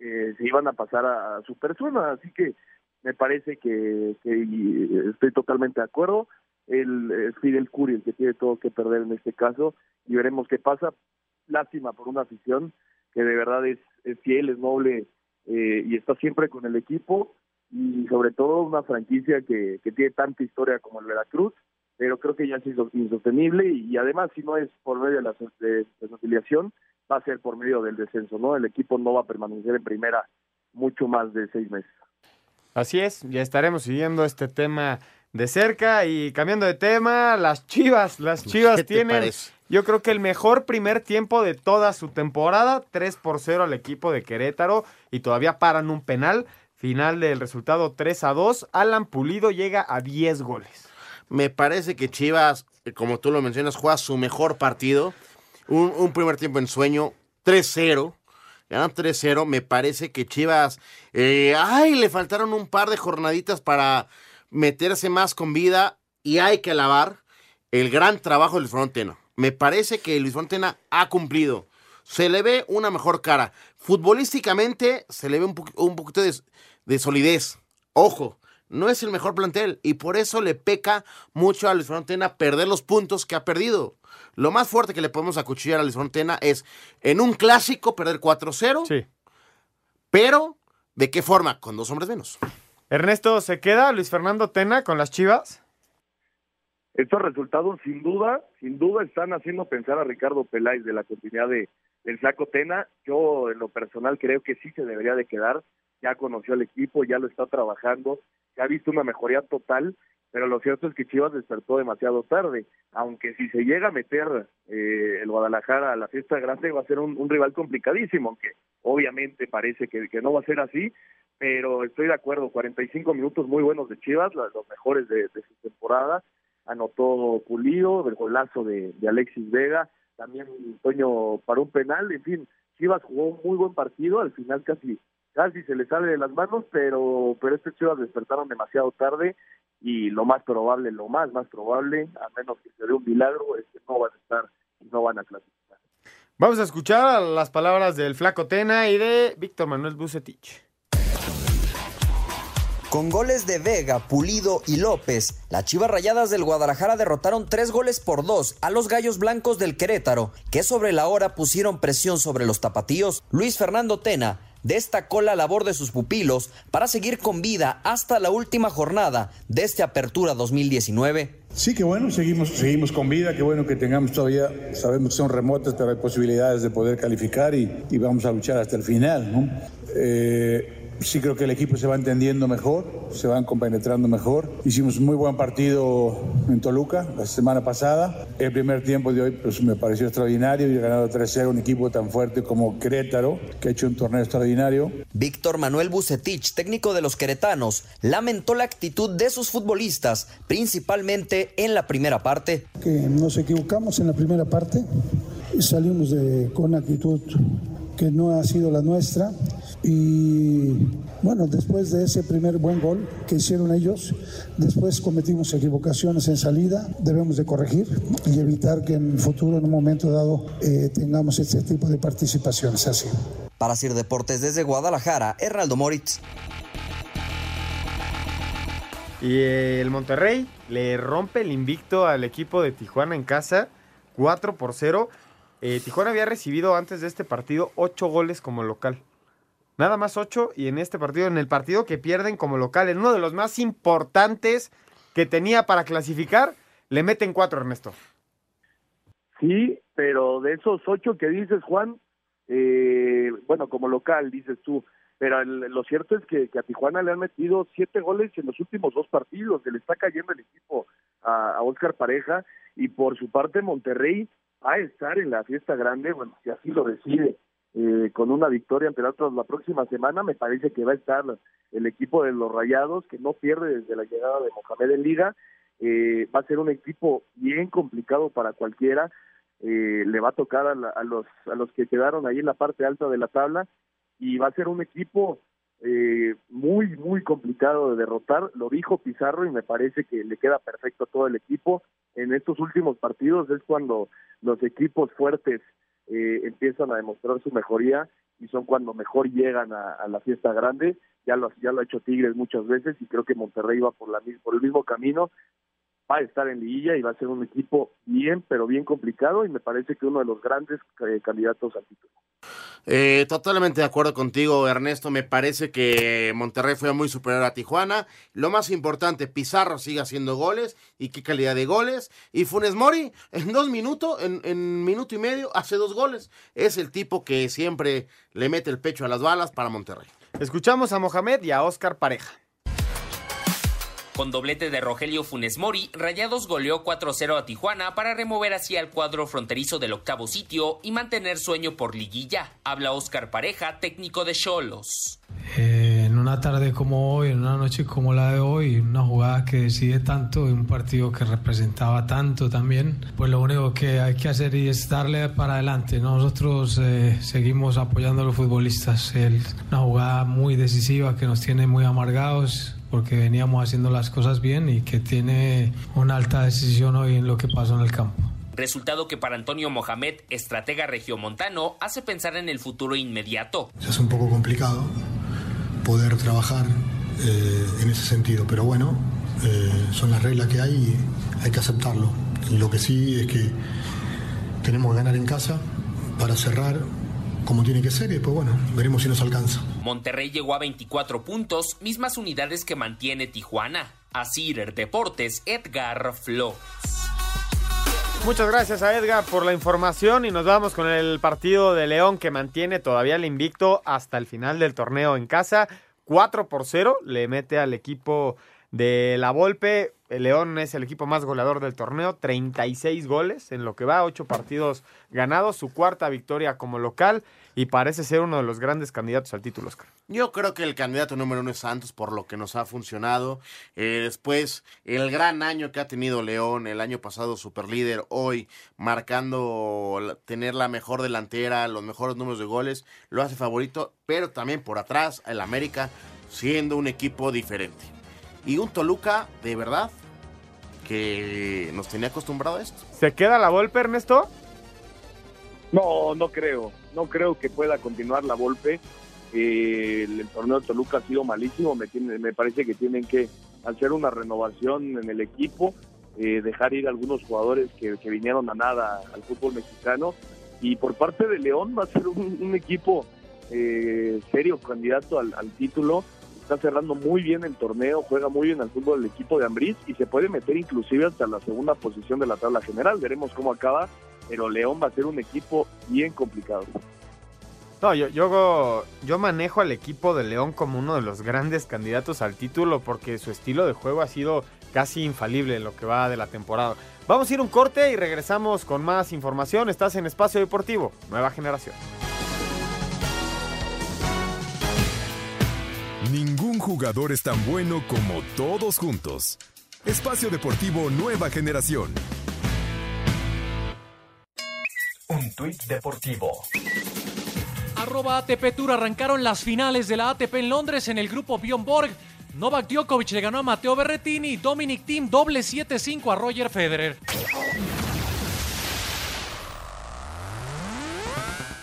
eh, se iban a pasar a, a su persona, así que me parece que, y estoy totalmente de acuerdo. El, Fidel Curi el que tiene todo que perder en este caso y veremos qué pasa. Lástima por una afición que de verdad es, fiel, es noble eh, y está siempre con el equipo y sobre todo una franquicia que, tiene tanta historia como el Veracruz, pero creo que ya es inso- insostenible y, además si no es por medio de la so- de- de su afiliación, va a ser por medio del descenso, ¿no? El equipo no va a permanecer en primera mucho más de seis meses. Así es, ya estaremos siguiendo este tema de cerca y cambiando de tema, las Chivas, las Chivas ¿Qué te tienen yo creo que el mejor primer tiempo de toda su temporada, 3 por 0 al equipo de Querétaro y todavía paran un penal, final del resultado 3 a 2, Alan Pulido llega a 10 goles. Me parece que Chivas, como tú lo mencionas, juega su mejor partido. Un, un primer tiempo en sueño, 3-0. Ganan 3-0. Me parece que Chivas. eh, ay, le faltaron un par de jornaditas para meterse más con vida. Y hay que alabar el gran trabajo de Luis Frontena. Me parece que Luis Frontena ha cumplido. se le ve una mejor cara. Futbolísticamente se le ve un, un poquito de, de solidez. Ojo, no es el mejor plantel y por eso le peca mucho a Luis Frontena perder los puntos que ha perdido. Lo más fuerte que le podemos acuchillar a Luis Frontena es en un clásico perder 4-0. Sí. Pero, ¿de qué forma? Con dos hombres menos. Ernesto, ¿se queda Luis Fernando Tena con las Chivas? Estos resultados, sin duda, sin duda están haciendo pensar a Ricardo Peláez de la continuidad de, del Flaco Tena. Yo, en lo personal, creo que sí se debería de quedar. Ya conoció al equipo, ya lo está trabajando, ya ha visto una mejoría total, pero lo cierto es que Chivas despertó demasiado tarde. Aunque si se llega a meter eh, el Guadalajara a la fiesta grande, va a ser un, rival complicadísimo, aunque obviamente parece que, que no va a ser así, pero estoy de acuerdo, 45 minutos muy buenos de Chivas, los mejores de, su temporada anotó Pulido, del golazo de, de, Alexis Vega, también Toño para un penal, en fin, Chivas jugó un muy buen partido, al final casi casi se le sale de las manos, pero pero este Chivas despertaron demasiado tarde y lo más probable, lo más más probable, a menos que se dé un milagro, es que no van a estar y no van a clasificar. Vamos a escuchar las palabras del Flaco Tena y de Víctor Manuel Bucetich. Con goles de Vega, Pulido y López, las Chivas Rayadas del Guadalajara derrotaron tres goles por dos a los Gallos Blancos del Querétaro, que sobre la hora pusieron presión sobre los tapatíos. Luis Fernando Tena destacó la labor de sus pupilos para seguir con vida hasta la última jornada de esta apertura 2019. Sí, que bueno, seguimos, seguimos con vida, que bueno que tengamos todavía, sabemos que son remotas, pero hay posibilidades de poder calificar y, y vamos a luchar hasta el final. ¿no? Eh, sí creo que el equipo se va entendiendo mejor, se van compenetrando mejor. Hicimos un muy buen partido en Toluca la semana pasada. El primer tiempo de hoy pues, me pareció extraordinario y he ganado 3-0 un equipo tan fuerte como Querétaro, que ha hecho un torneo extraordinario. Víctor Manuel Bucetich, técnico de los queretanos, lamentó la actitud de sus futbolistas, principalmente en la primera parte. Que nos equivocamos en la primera parte y salimos de, con actitud que no ha sido la nuestra. Y bueno, después de ese primer buen gol que hicieron ellos, después cometimos equivocaciones en salida, debemos de corregir y evitar que en el futuro, en un momento dado, eh, tengamos este tipo de participaciones así. Para Sir Deportes desde Guadalajara, Hernaldo Moritz. Y el Monterrey le rompe el invicto al equipo de Tijuana en casa, 4 por 0. Eh, Tijuana había recibido antes de este partido 8 goles como local. Nada más 8 y en este partido, en el partido que pierden como local, en uno de los más importantes que tenía para clasificar, le meten 4, Ernesto. Sí, pero de esos 8 que dices, Juan, eh, bueno, como local, dices tú, pero lo cierto es que, que, a Tijuana le han metido siete goles en los últimos dos partidos, se le está cayendo el equipo a, a Oscar Pareja y por su parte Monterrey va a estar en la fiesta grande, bueno, si así lo decide, eh, con una victoria ante el otro la próxima semana, me parece que va a estar el equipo de los Rayados, que no pierde desde la llegada de Mohamed en Liga, eh, va a ser un equipo bien complicado para cualquiera, eh, le va a tocar a, la, a, los, a los que quedaron ahí en la parte alta de la tabla, y va a ser un equipo eh, muy, muy complicado de derrotar. Lo dijo Pizarro y me parece que le queda perfecto a todo el equipo. En estos últimos partidos es cuando los equipos fuertes eh, empiezan a demostrar su mejoría y son cuando mejor llegan a, la fiesta grande. Ya lo, ya lo ha hecho Tigres muchas veces y creo que Monterrey va por, la, por el mismo camino va a estar en liguilla y va a ser un equipo bien, pero bien complicado y me parece que uno de los grandes eh, candidatos al título. Eh, totalmente de acuerdo contigo, Ernesto. Me parece que Monterrey fue muy superior a Tijuana. Lo más importante, Pizarro sigue haciendo goles y qué calidad de goles. Y Funes Mori, en dos minutos, en, en minuto y medio, hace dos goles. Es el tipo que siempre le mete el pecho a las balas para Monterrey. Escuchamos a Mohamed y a Oscar Pareja. Con doblete de Rogelio Funes Mori, Rayados goleó 4-0 a Tijuana para remover así al cuadro fronterizo del octavo sitio y mantener sueño por liguilla. Habla Oscar Pareja, técnico de Cholos. Eh, en una tarde como hoy, en una noche como la de hoy, una jugada que decide tanto, un partido que representaba tanto también, pues lo único que hay que hacer es darle para adelante. Nosotros eh, seguimos apoyando a los futbolistas. Una jugada muy decisiva que nos tiene muy amargados porque veníamos haciendo las cosas bien y que tiene una alta decisión hoy en lo que pasó en el campo. resultado que para Antonio Mohamed, estratega regiomontano, hace pensar en el futuro inmediato. Es un poco complicado poder trabajar eh, en ese sentido, pero bueno, eh, son las reglas que hay y hay que aceptarlo. Y lo que sí es que tenemos que ganar en casa para cerrar como tiene que ser y después, bueno, veremos si nos alcanza. Monterrey llegó a 24 puntos, mismas unidades que mantiene Tijuana. Asir Deportes, Edgar Flo. Muchas gracias a Edgar por la información y nos vamos con el partido de León que mantiene todavía el invicto hasta el final del torneo en casa. 4 por 0 le mete al equipo de la Volpe. El León es el equipo más goleador del torneo, 36 goles en lo que va, 8 partidos ganados, su cuarta victoria como local y parece ser uno de los grandes candidatos al título, Oscar. Yo creo que el candidato número uno es Santos por lo que nos ha funcionado. Eh, después, el gran año que ha tenido León, el año pasado superlíder, hoy marcando tener la mejor delantera, los mejores números de goles, lo hace favorito, pero también por atrás el América siendo un equipo diferente. Y un Toluca, de verdad, que nos tenía acostumbrado a esto. ¿Se queda la Volpe, Ernesto? No, no creo. No creo que pueda continuar la Volpe. Eh, el, el, torneo de Toluca ha sido malísimo. Me, tiene, me parece que tienen que hacer una renovación en el equipo, eh, dejar ir algunos jugadores que, que, vinieron a nada al fútbol mexicano. Y por parte de León va a ser un, un equipo eh, serio candidato al, al título está cerrando muy bien el torneo, juega muy bien al fútbol el equipo de Ambriz y se puede meter inclusive hasta la segunda posición de la tabla general. Veremos cómo acaba, pero León va a ser un equipo bien complicado. No, yo, yo, yo manejo al equipo de León como uno de los grandes candidatos al título porque su estilo de juego ha sido casi infalible en lo que va de la temporada. Vamos a ir un corte y regresamos con más información. Estás en Espacio Deportivo, Nueva Generación. Ningún jugador es tan bueno como todos juntos. Espacio Deportivo Nueva Generación. Un tuit deportivo. Arroba ATP Tour arrancaron las finales de la ATP en Londres en el grupo Bjorn Borg. Novak Djokovic le ganó a Matteo Berrettini y Dominic Thiem doble 7-5 a Roger Federer.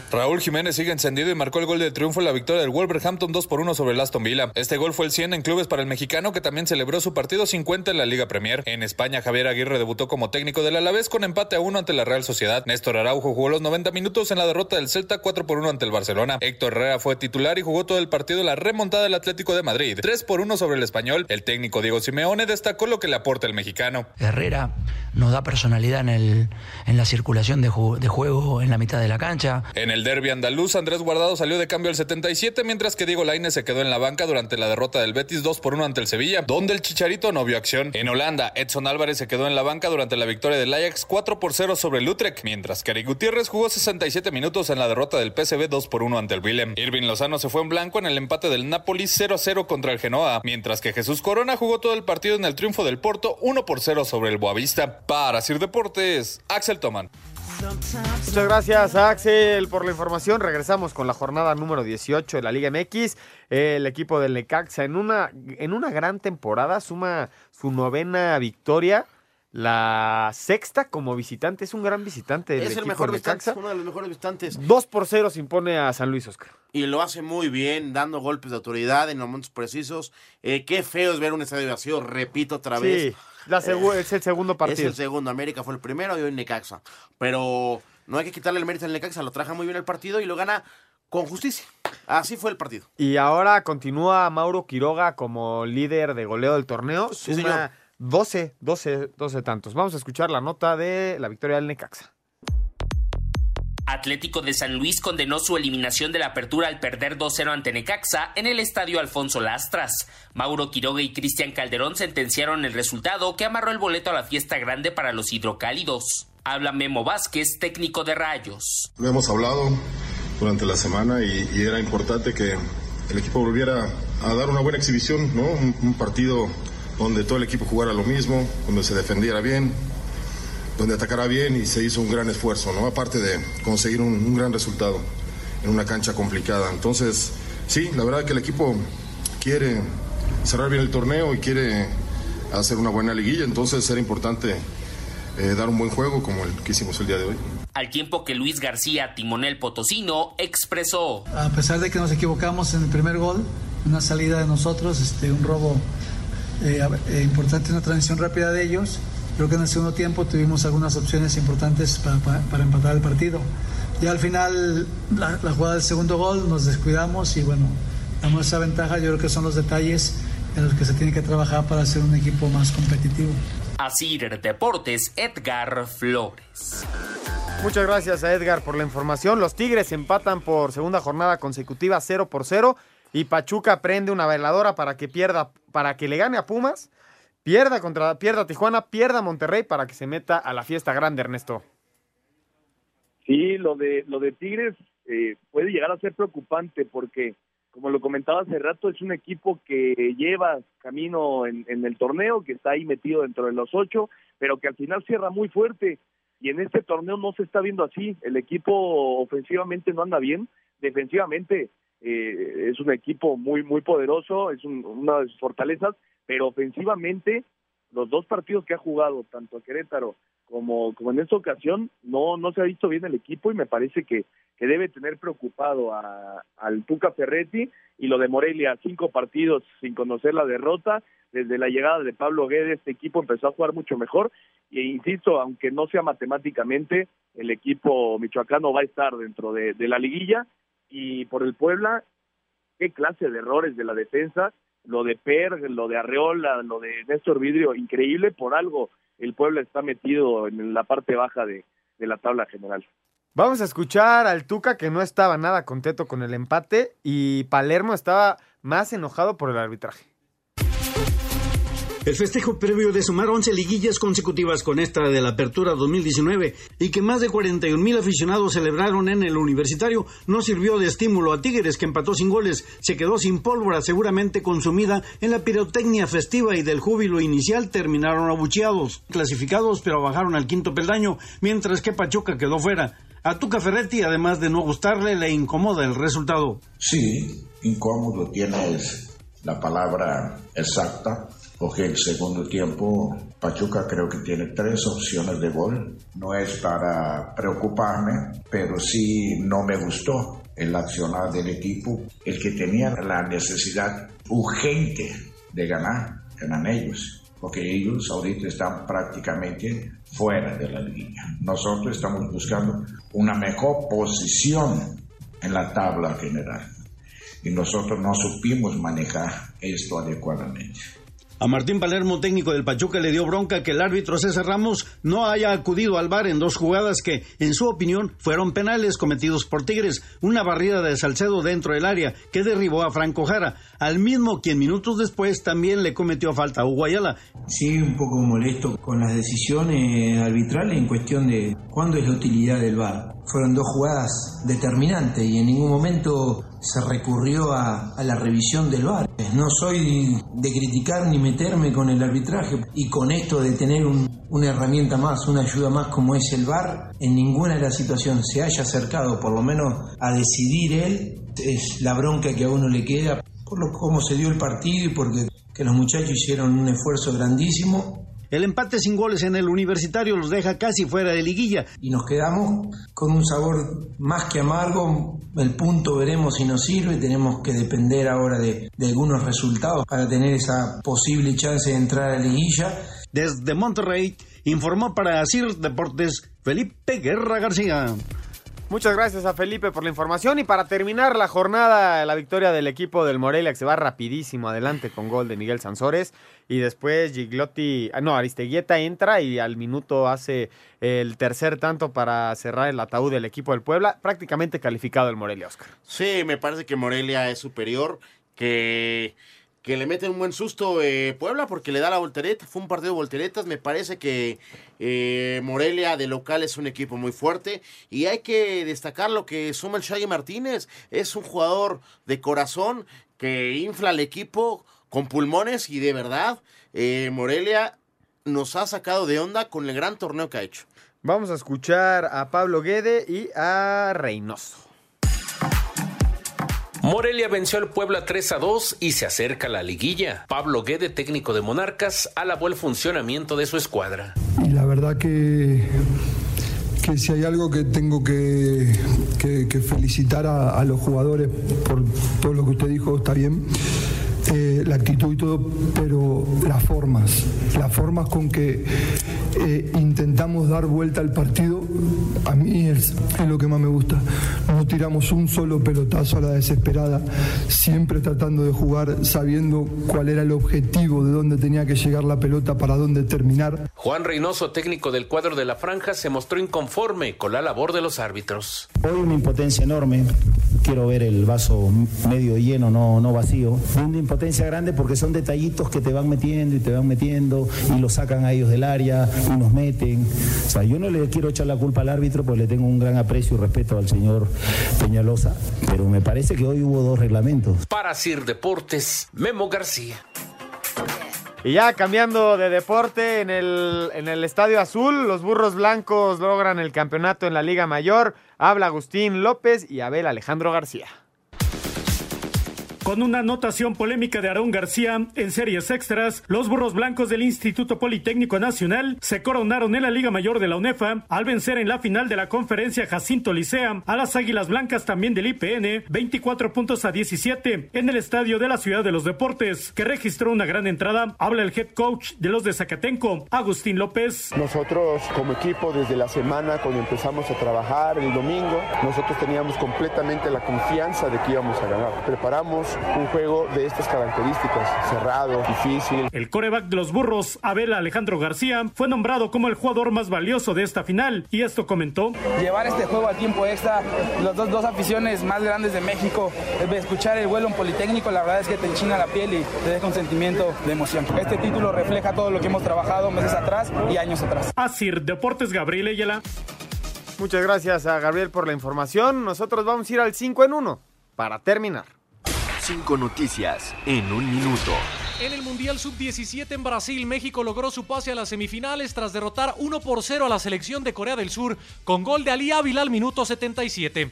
Raúl Jiménez sigue encendido y marcó el gol de triunfo en la victoria del Wolverhampton 2 por 1 sobre el Aston Villa. Este gol fue el 100 en clubes para el mexicano que también celebró su partido 50 en la Liga Premier. En España, Javier Aguirre debutó como técnico del Alavés con empate a 1 ante la Real Sociedad. Néstor Araujo jugó los 90 minutos en la derrota del Celta 4 por 1 ante el Barcelona. Héctor Herrera fue titular y jugó todo el partido en la remontada del Atlético de Madrid 3 por 1 sobre el Español. El técnico Diego Simeone destacó lo que le aporta el mexicano. Herrera nos da personalidad en, el, en la circulación de, ju de juego en la mitad de la cancha. En el derby andaluz Andrés Guardado salió de cambio al 77, mientras que Diego Lainez se quedó en la banca durante la derrota del Betis 2 por 1 ante el Sevilla, donde el Chicharito no vio acción. En Holanda, Edson Álvarez se quedó en la banca durante la victoria del Ajax 4 por 0 sobre el Utrecht, mientras que Eric Gutiérrez jugó 67 minutos en la derrota del PSV 2 por 1 ante el Willem. Irving Lozano se fue en blanco en el empate del Napoli 0 a 0 contra el Genoa, mientras que Jesús Corona jugó todo el partido en el triunfo del Porto 1 por 0 sobre el Boavista. Para Sir Deportes, Axel Toman. Muchas gracias Axel por la información. Regresamos con la jornada número 18 de la Liga MX. El equipo del Necaxa en una, en una gran temporada suma su novena victoria. La sexta como visitante, es un gran visitante. Del es el mejor visitante, uno de los mejores visitantes. 2 por 0 se impone a San Luis Oscar. Y lo hace muy bien, dando golpes de autoridad en momentos precisos. Eh, qué feo es ver un estadio vacío, repito otra vez. Sí, la segu- es el segundo partido. Es el segundo. América fue el primero y hoy Necaxa. Pero no hay que quitarle el mérito al Necaxa. Lo traja muy bien el partido y lo gana con justicia. Así fue el partido. Y ahora continúa Mauro Quiroga como líder de goleo del torneo. Sí, Suma señor. 12, 12, 12 tantos. Vamos a escuchar la nota de la victoria del Necaxa. Atlético de San Luis condenó su eliminación de la apertura al perder 2-0 ante Necaxa en el estadio Alfonso Lastras. Mauro Quiroga y Cristian Calderón sentenciaron el resultado que amarró el boleto a la fiesta grande para los hidrocálidos. Habla Memo Vázquez, técnico de Rayos. Lo hemos hablado durante la semana y, era importante que el equipo volviera a dar una buena exhibición, ¿no? Un, un partido donde todo el equipo jugara lo mismo, donde se defendiera bien, donde atacara bien y se hizo un gran esfuerzo, ¿no? Aparte de conseguir un, un gran resultado en una cancha complicada. Entonces, sí, la verdad que el equipo quiere cerrar bien el torneo y quiere hacer una buena liguilla, entonces era importante eh, dar un buen juego como el que hicimos el día de hoy. Al tiempo que Luis García, timonel potosino, expresó. A pesar de que nos equivocamos en el primer gol, una salida de nosotros, este, un robo eh, eh, importante, una transición rápida de ellos, creo que en el segundo tiempo tuvimos algunas opciones importantes para, para, para empatar el partido. Ya al final, la, la, jugada del segundo gol, nos descuidamos y bueno, damos esa ventaja. Yo creo que son los detalles en los que se tiene que trabajar para ser un equipo más competitivo. Asir Deportes, Edgar Flores. Muchas gracias a Edgar por la información. Los Tigres empatan por segunda jornada consecutiva 0 por 0 y Pachuca prende una veladora para que pierda, para que le gane a Pumas, pierda contra pierda Tijuana, pierda Monterrey para que se meta a la fiesta grande, Ernesto. Sí, lo de lo de Tigres eh, puede llegar a ser preocupante porque como lo comentaba hace rato, es un equipo que lleva camino en, en, el torneo, que está ahí metido dentro de los ocho, pero que al final cierra muy fuerte. Y en este torneo no se está viendo así. El equipo ofensivamente no anda bien, defensivamente eh, es un equipo muy, muy poderoso, es un, una de sus fortalezas, pero ofensivamente los dos partidos que ha jugado, tanto a Querétaro como, como en esta ocasión, no, no se ha visto bien el equipo y me parece que, que debe tener preocupado a, al Tuca Ferretti y lo de Morelia, cinco partidos sin conocer la derrota, desde la llegada de Pablo Guedes este equipo empezó a jugar mucho mejor. E insisto, aunque no sea matemáticamente, el equipo michoacano va a estar dentro de, de la liguilla. Y por el Puebla, qué clase de errores de la defensa, lo de Per, lo de Arreola, lo de Néstor Vidrio, increíble, por algo el Puebla está metido en la parte baja de, de la tabla general. Vamos a escuchar al Tuca que no estaba nada contento con el empate y Palermo estaba más enojado por el arbitraje. El festejo previo de sumar 11 liguillas consecutivas con esta de la Apertura 2019 y que más de 41 mil aficionados celebraron en el universitario no sirvió de estímulo a Tigres que empató sin goles, se quedó sin pólvora seguramente consumida en la pirotecnia festiva y del júbilo inicial terminaron abucheados, clasificados pero bajaron al quinto peldaño, mientras que Pachuca quedó fuera. A Tuca Ferretti, además de no gustarle, le incomoda el resultado. Sí, incómodo, tienes la palabra exacta porque el segundo tiempo Pachuca creo que tiene tres opciones de gol. No es para preocuparme, pero sí no me gustó el accionar del equipo. El que tenía la necesidad urgente de ganar eran ellos, porque ellos ahorita están prácticamente fuera de la línea. Nosotros estamos buscando una mejor posición en la tabla general y nosotros no supimos manejar esto adecuadamente. A Martín Palermo, técnico del Pachuca, le dio bronca que el árbitro César Ramos no haya acudido al bar en dos jugadas que, en su opinión, fueron penales cometidos por Tigres. Una barrida de Salcedo dentro del área que derribó a Franco Jara, al mismo quien minutos después también le cometió falta a Hugo Ayala. Sí, un poco molesto con las decisiones arbitrales en cuestión de cuándo es la utilidad del bar. Fueron dos jugadas determinantes y en ningún momento se recurrió a, a, la revisión del VAR. No soy de criticar ni meterme con el arbitraje y con esto de tener un, una herramienta más, una ayuda más como es el VAR, en ninguna de las situaciones se haya acercado por lo menos a decidir él, es la bronca que a uno le queda por lo cómo se dio el partido y porque que los muchachos hicieron un esfuerzo grandísimo el empate sin goles en el universitario los deja casi fuera de liguilla. Y nos quedamos con un sabor más que amargo. El punto veremos si nos sirve. Tenemos que depender ahora de, de algunos resultados para tener esa posible chance de entrar a liguilla. Desde Monterrey informó para Asir Deportes Felipe Guerra García. Muchas gracias a Felipe por la información. Y para terminar la jornada, la victoria del equipo del Morelia que se va rapidísimo adelante con gol de Miguel Sansores. Y después Giglotti, no, Aristeguieta entra y al minuto hace el tercer tanto para cerrar el ataúd del equipo del Puebla, prácticamente calificado el Morelia, Oscar. Sí, me parece que Morelia es superior, que que le meten un buen susto eh, Puebla porque le da la voltereta. Fue un partido de volteretas. Me parece que eh, Morelia de local es un equipo muy fuerte. Y hay que destacar lo que suma el Shaggy Martínez. Es un jugador de corazón que infla al equipo con pulmones y de verdad eh, Morelia nos ha sacado de onda con el gran torneo que ha hecho. Vamos a escuchar a Pablo Guede y a Reynoso. Morelia venció al Puebla 3 a 2 y se acerca a la liguilla. Pablo Guede, técnico de Monarcas, alabó el funcionamiento de su escuadra. Y la verdad que que si hay algo que tengo que, que, felicitar a, a, los jugadores por todo lo que usted dijo, está bien. Eh, la actitud y todo, pero las formas, las formas con que eh, intentamos dar vuelta al partido, a mí es, es, lo que más me gusta. No tiramos un solo pelotazo a la desesperada, siempre tratando de jugar sabiendo cuál era el objetivo, de dónde tenía que llegar la pelota, para dónde terminar. Juan Reynoso, técnico del cuadro de la franja, se mostró inconforme con la labor de los árbitros. Hoy una impotencia enorme, quiero ver el vaso medio lleno, no, no vacío. Una impotencia grande porque son detallitos que te van metiendo y te van metiendo y lo sacan a ellos del área y nos meten. O sea, yo no le quiero echar la culpa al árbitro porque le tengo un gran aprecio y respeto al señor Peñalosa, pero me parece que hoy hubo dos reglamentos. Para Sir Deportes, Memo García. Y ya cambiando de deporte, en el, en el Estadio Azul, los burros blancos logran el campeonato en la Liga Mayor. Habla Agustín López y Abel Alejandro García. Con una anotación polémica de Aarón García en series extras, los burros blancos del Instituto Politécnico Nacional se coronaron en la Liga Mayor de la UNEFA al vencer en la final de la conferencia Jacinto Licea a las Águilas Blancas también del IPN 24 puntos a 17 en el estadio de la Ciudad de los Deportes, que registró una gran entrada. Habla el head coach de los de Zacatenco, Agustín López. Nosotros como equipo desde la semana cuando empezamos a trabajar el domingo, nosotros teníamos completamente la confianza de que íbamos a ganar. Preparamos un juego de estas características, cerrado, difícil. El coreback de los burros, Abel Alejandro García, fue nombrado como el jugador más valioso de esta final y esto comentó. Llevar este juego a tiempo extra, las dos, dos aficiones más grandes de México, escuchar el vuelo en Politécnico, la verdad es que te enchina la piel y te deja un sentimiento de emoción. Este título refleja todo lo que hemos trabajado meses atrás y años atrás. Asir Deportes Gabriel Ayala. Muchas gracias a Gabriel por la información. Nosotros vamos a ir al 5 en 1 para terminar. Cinco noticias en un minuto. En el Mundial Sub-17 en Brasil, México logró su pase a las semifinales tras derrotar 1 por 0 a la selección de Corea del Sur con gol de Ali Ávila al minuto 77.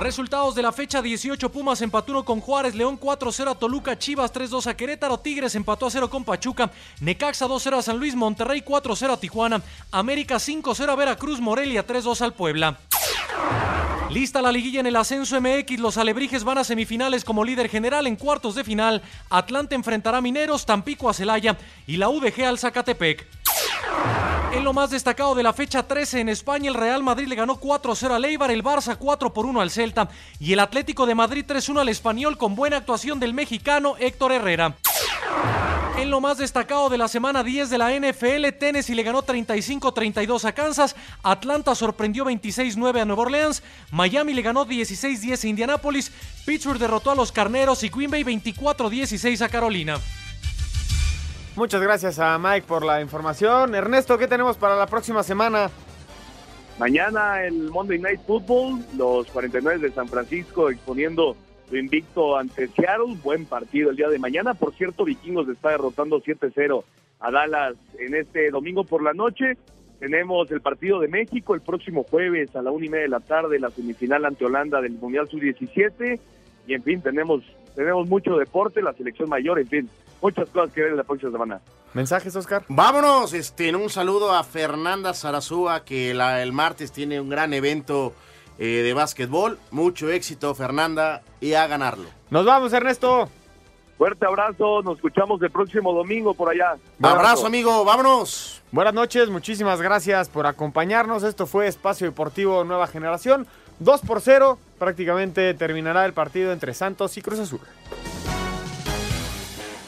Resultados de la fecha 18, Pumas empató 1 con Juárez, León 4-0 a Toluca, Chivas 3-2 a Querétaro, Tigres empató a 0 con Pachuca, Necaxa 2-0 a San Luis, Monterrey 4-0 a Tijuana, América 5-0 a Veracruz, Morelia 3-2 al Puebla. Lista la liguilla en el ascenso MX, los alebrijes van a semifinales como líder general en cuartos de final, Atlante enfrentará a Mineros, Tampico a Celaya y la UDG al Zacatepec. En lo más destacado de la fecha 13 en España, el Real Madrid le ganó 4-0 al Eibar, el Barça 4 por 1 al Celta y el Atlético de Madrid 3-1 al Español con buena actuación del mexicano Héctor Herrera. En lo más destacado de la semana 10 de la NFL, Tennessee le ganó 35-32 a Kansas, Atlanta sorprendió 26-9 a Nueva Orleans, Miami le ganó 16-10 a Indianapolis, Pittsburgh derrotó a los Carneros y Green Bay 24-16 a Carolina. Muchas gracias a Mike por la información. Ernesto, ¿qué tenemos para la próxima semana? Mañana el Monday Night Football, los 49 de San Francisco exponiendo su invicto ante Seattle. Buen partido el día de mañana. Por cierto, Vikingos está derrotando 7-0 a Dallas en este domingo por la noche. Tenemos el partido de México el próximo jueves a la una y media de la tarde, la semifinal ante Holanda del Mundial Sub-17. Y en fin, tenemos, tenemos mucho deporte, la selección mayor, en fin, muchas cosas que ver en la próxima semana. ¿Mensajes, Oscar? Vámonos, este, un saludo a Fernanda Zarazúa, que la, el martes tiene un gran evento eh, de básquetbol. Mucho éxito, Fernanda, y a ganarlo. Nos vamos, Ernesto. Fuerte abrazo, nos escuchamos el próximo domingo por allá. abrazo, amigo, vámonos. Buenas noches, muchísimas gracias por acompañarnos. Esto fue Espacio Deportivo Nueva Generación. 2 por 0, prácticamente terminará el partido entre Santos y Cruz Azul.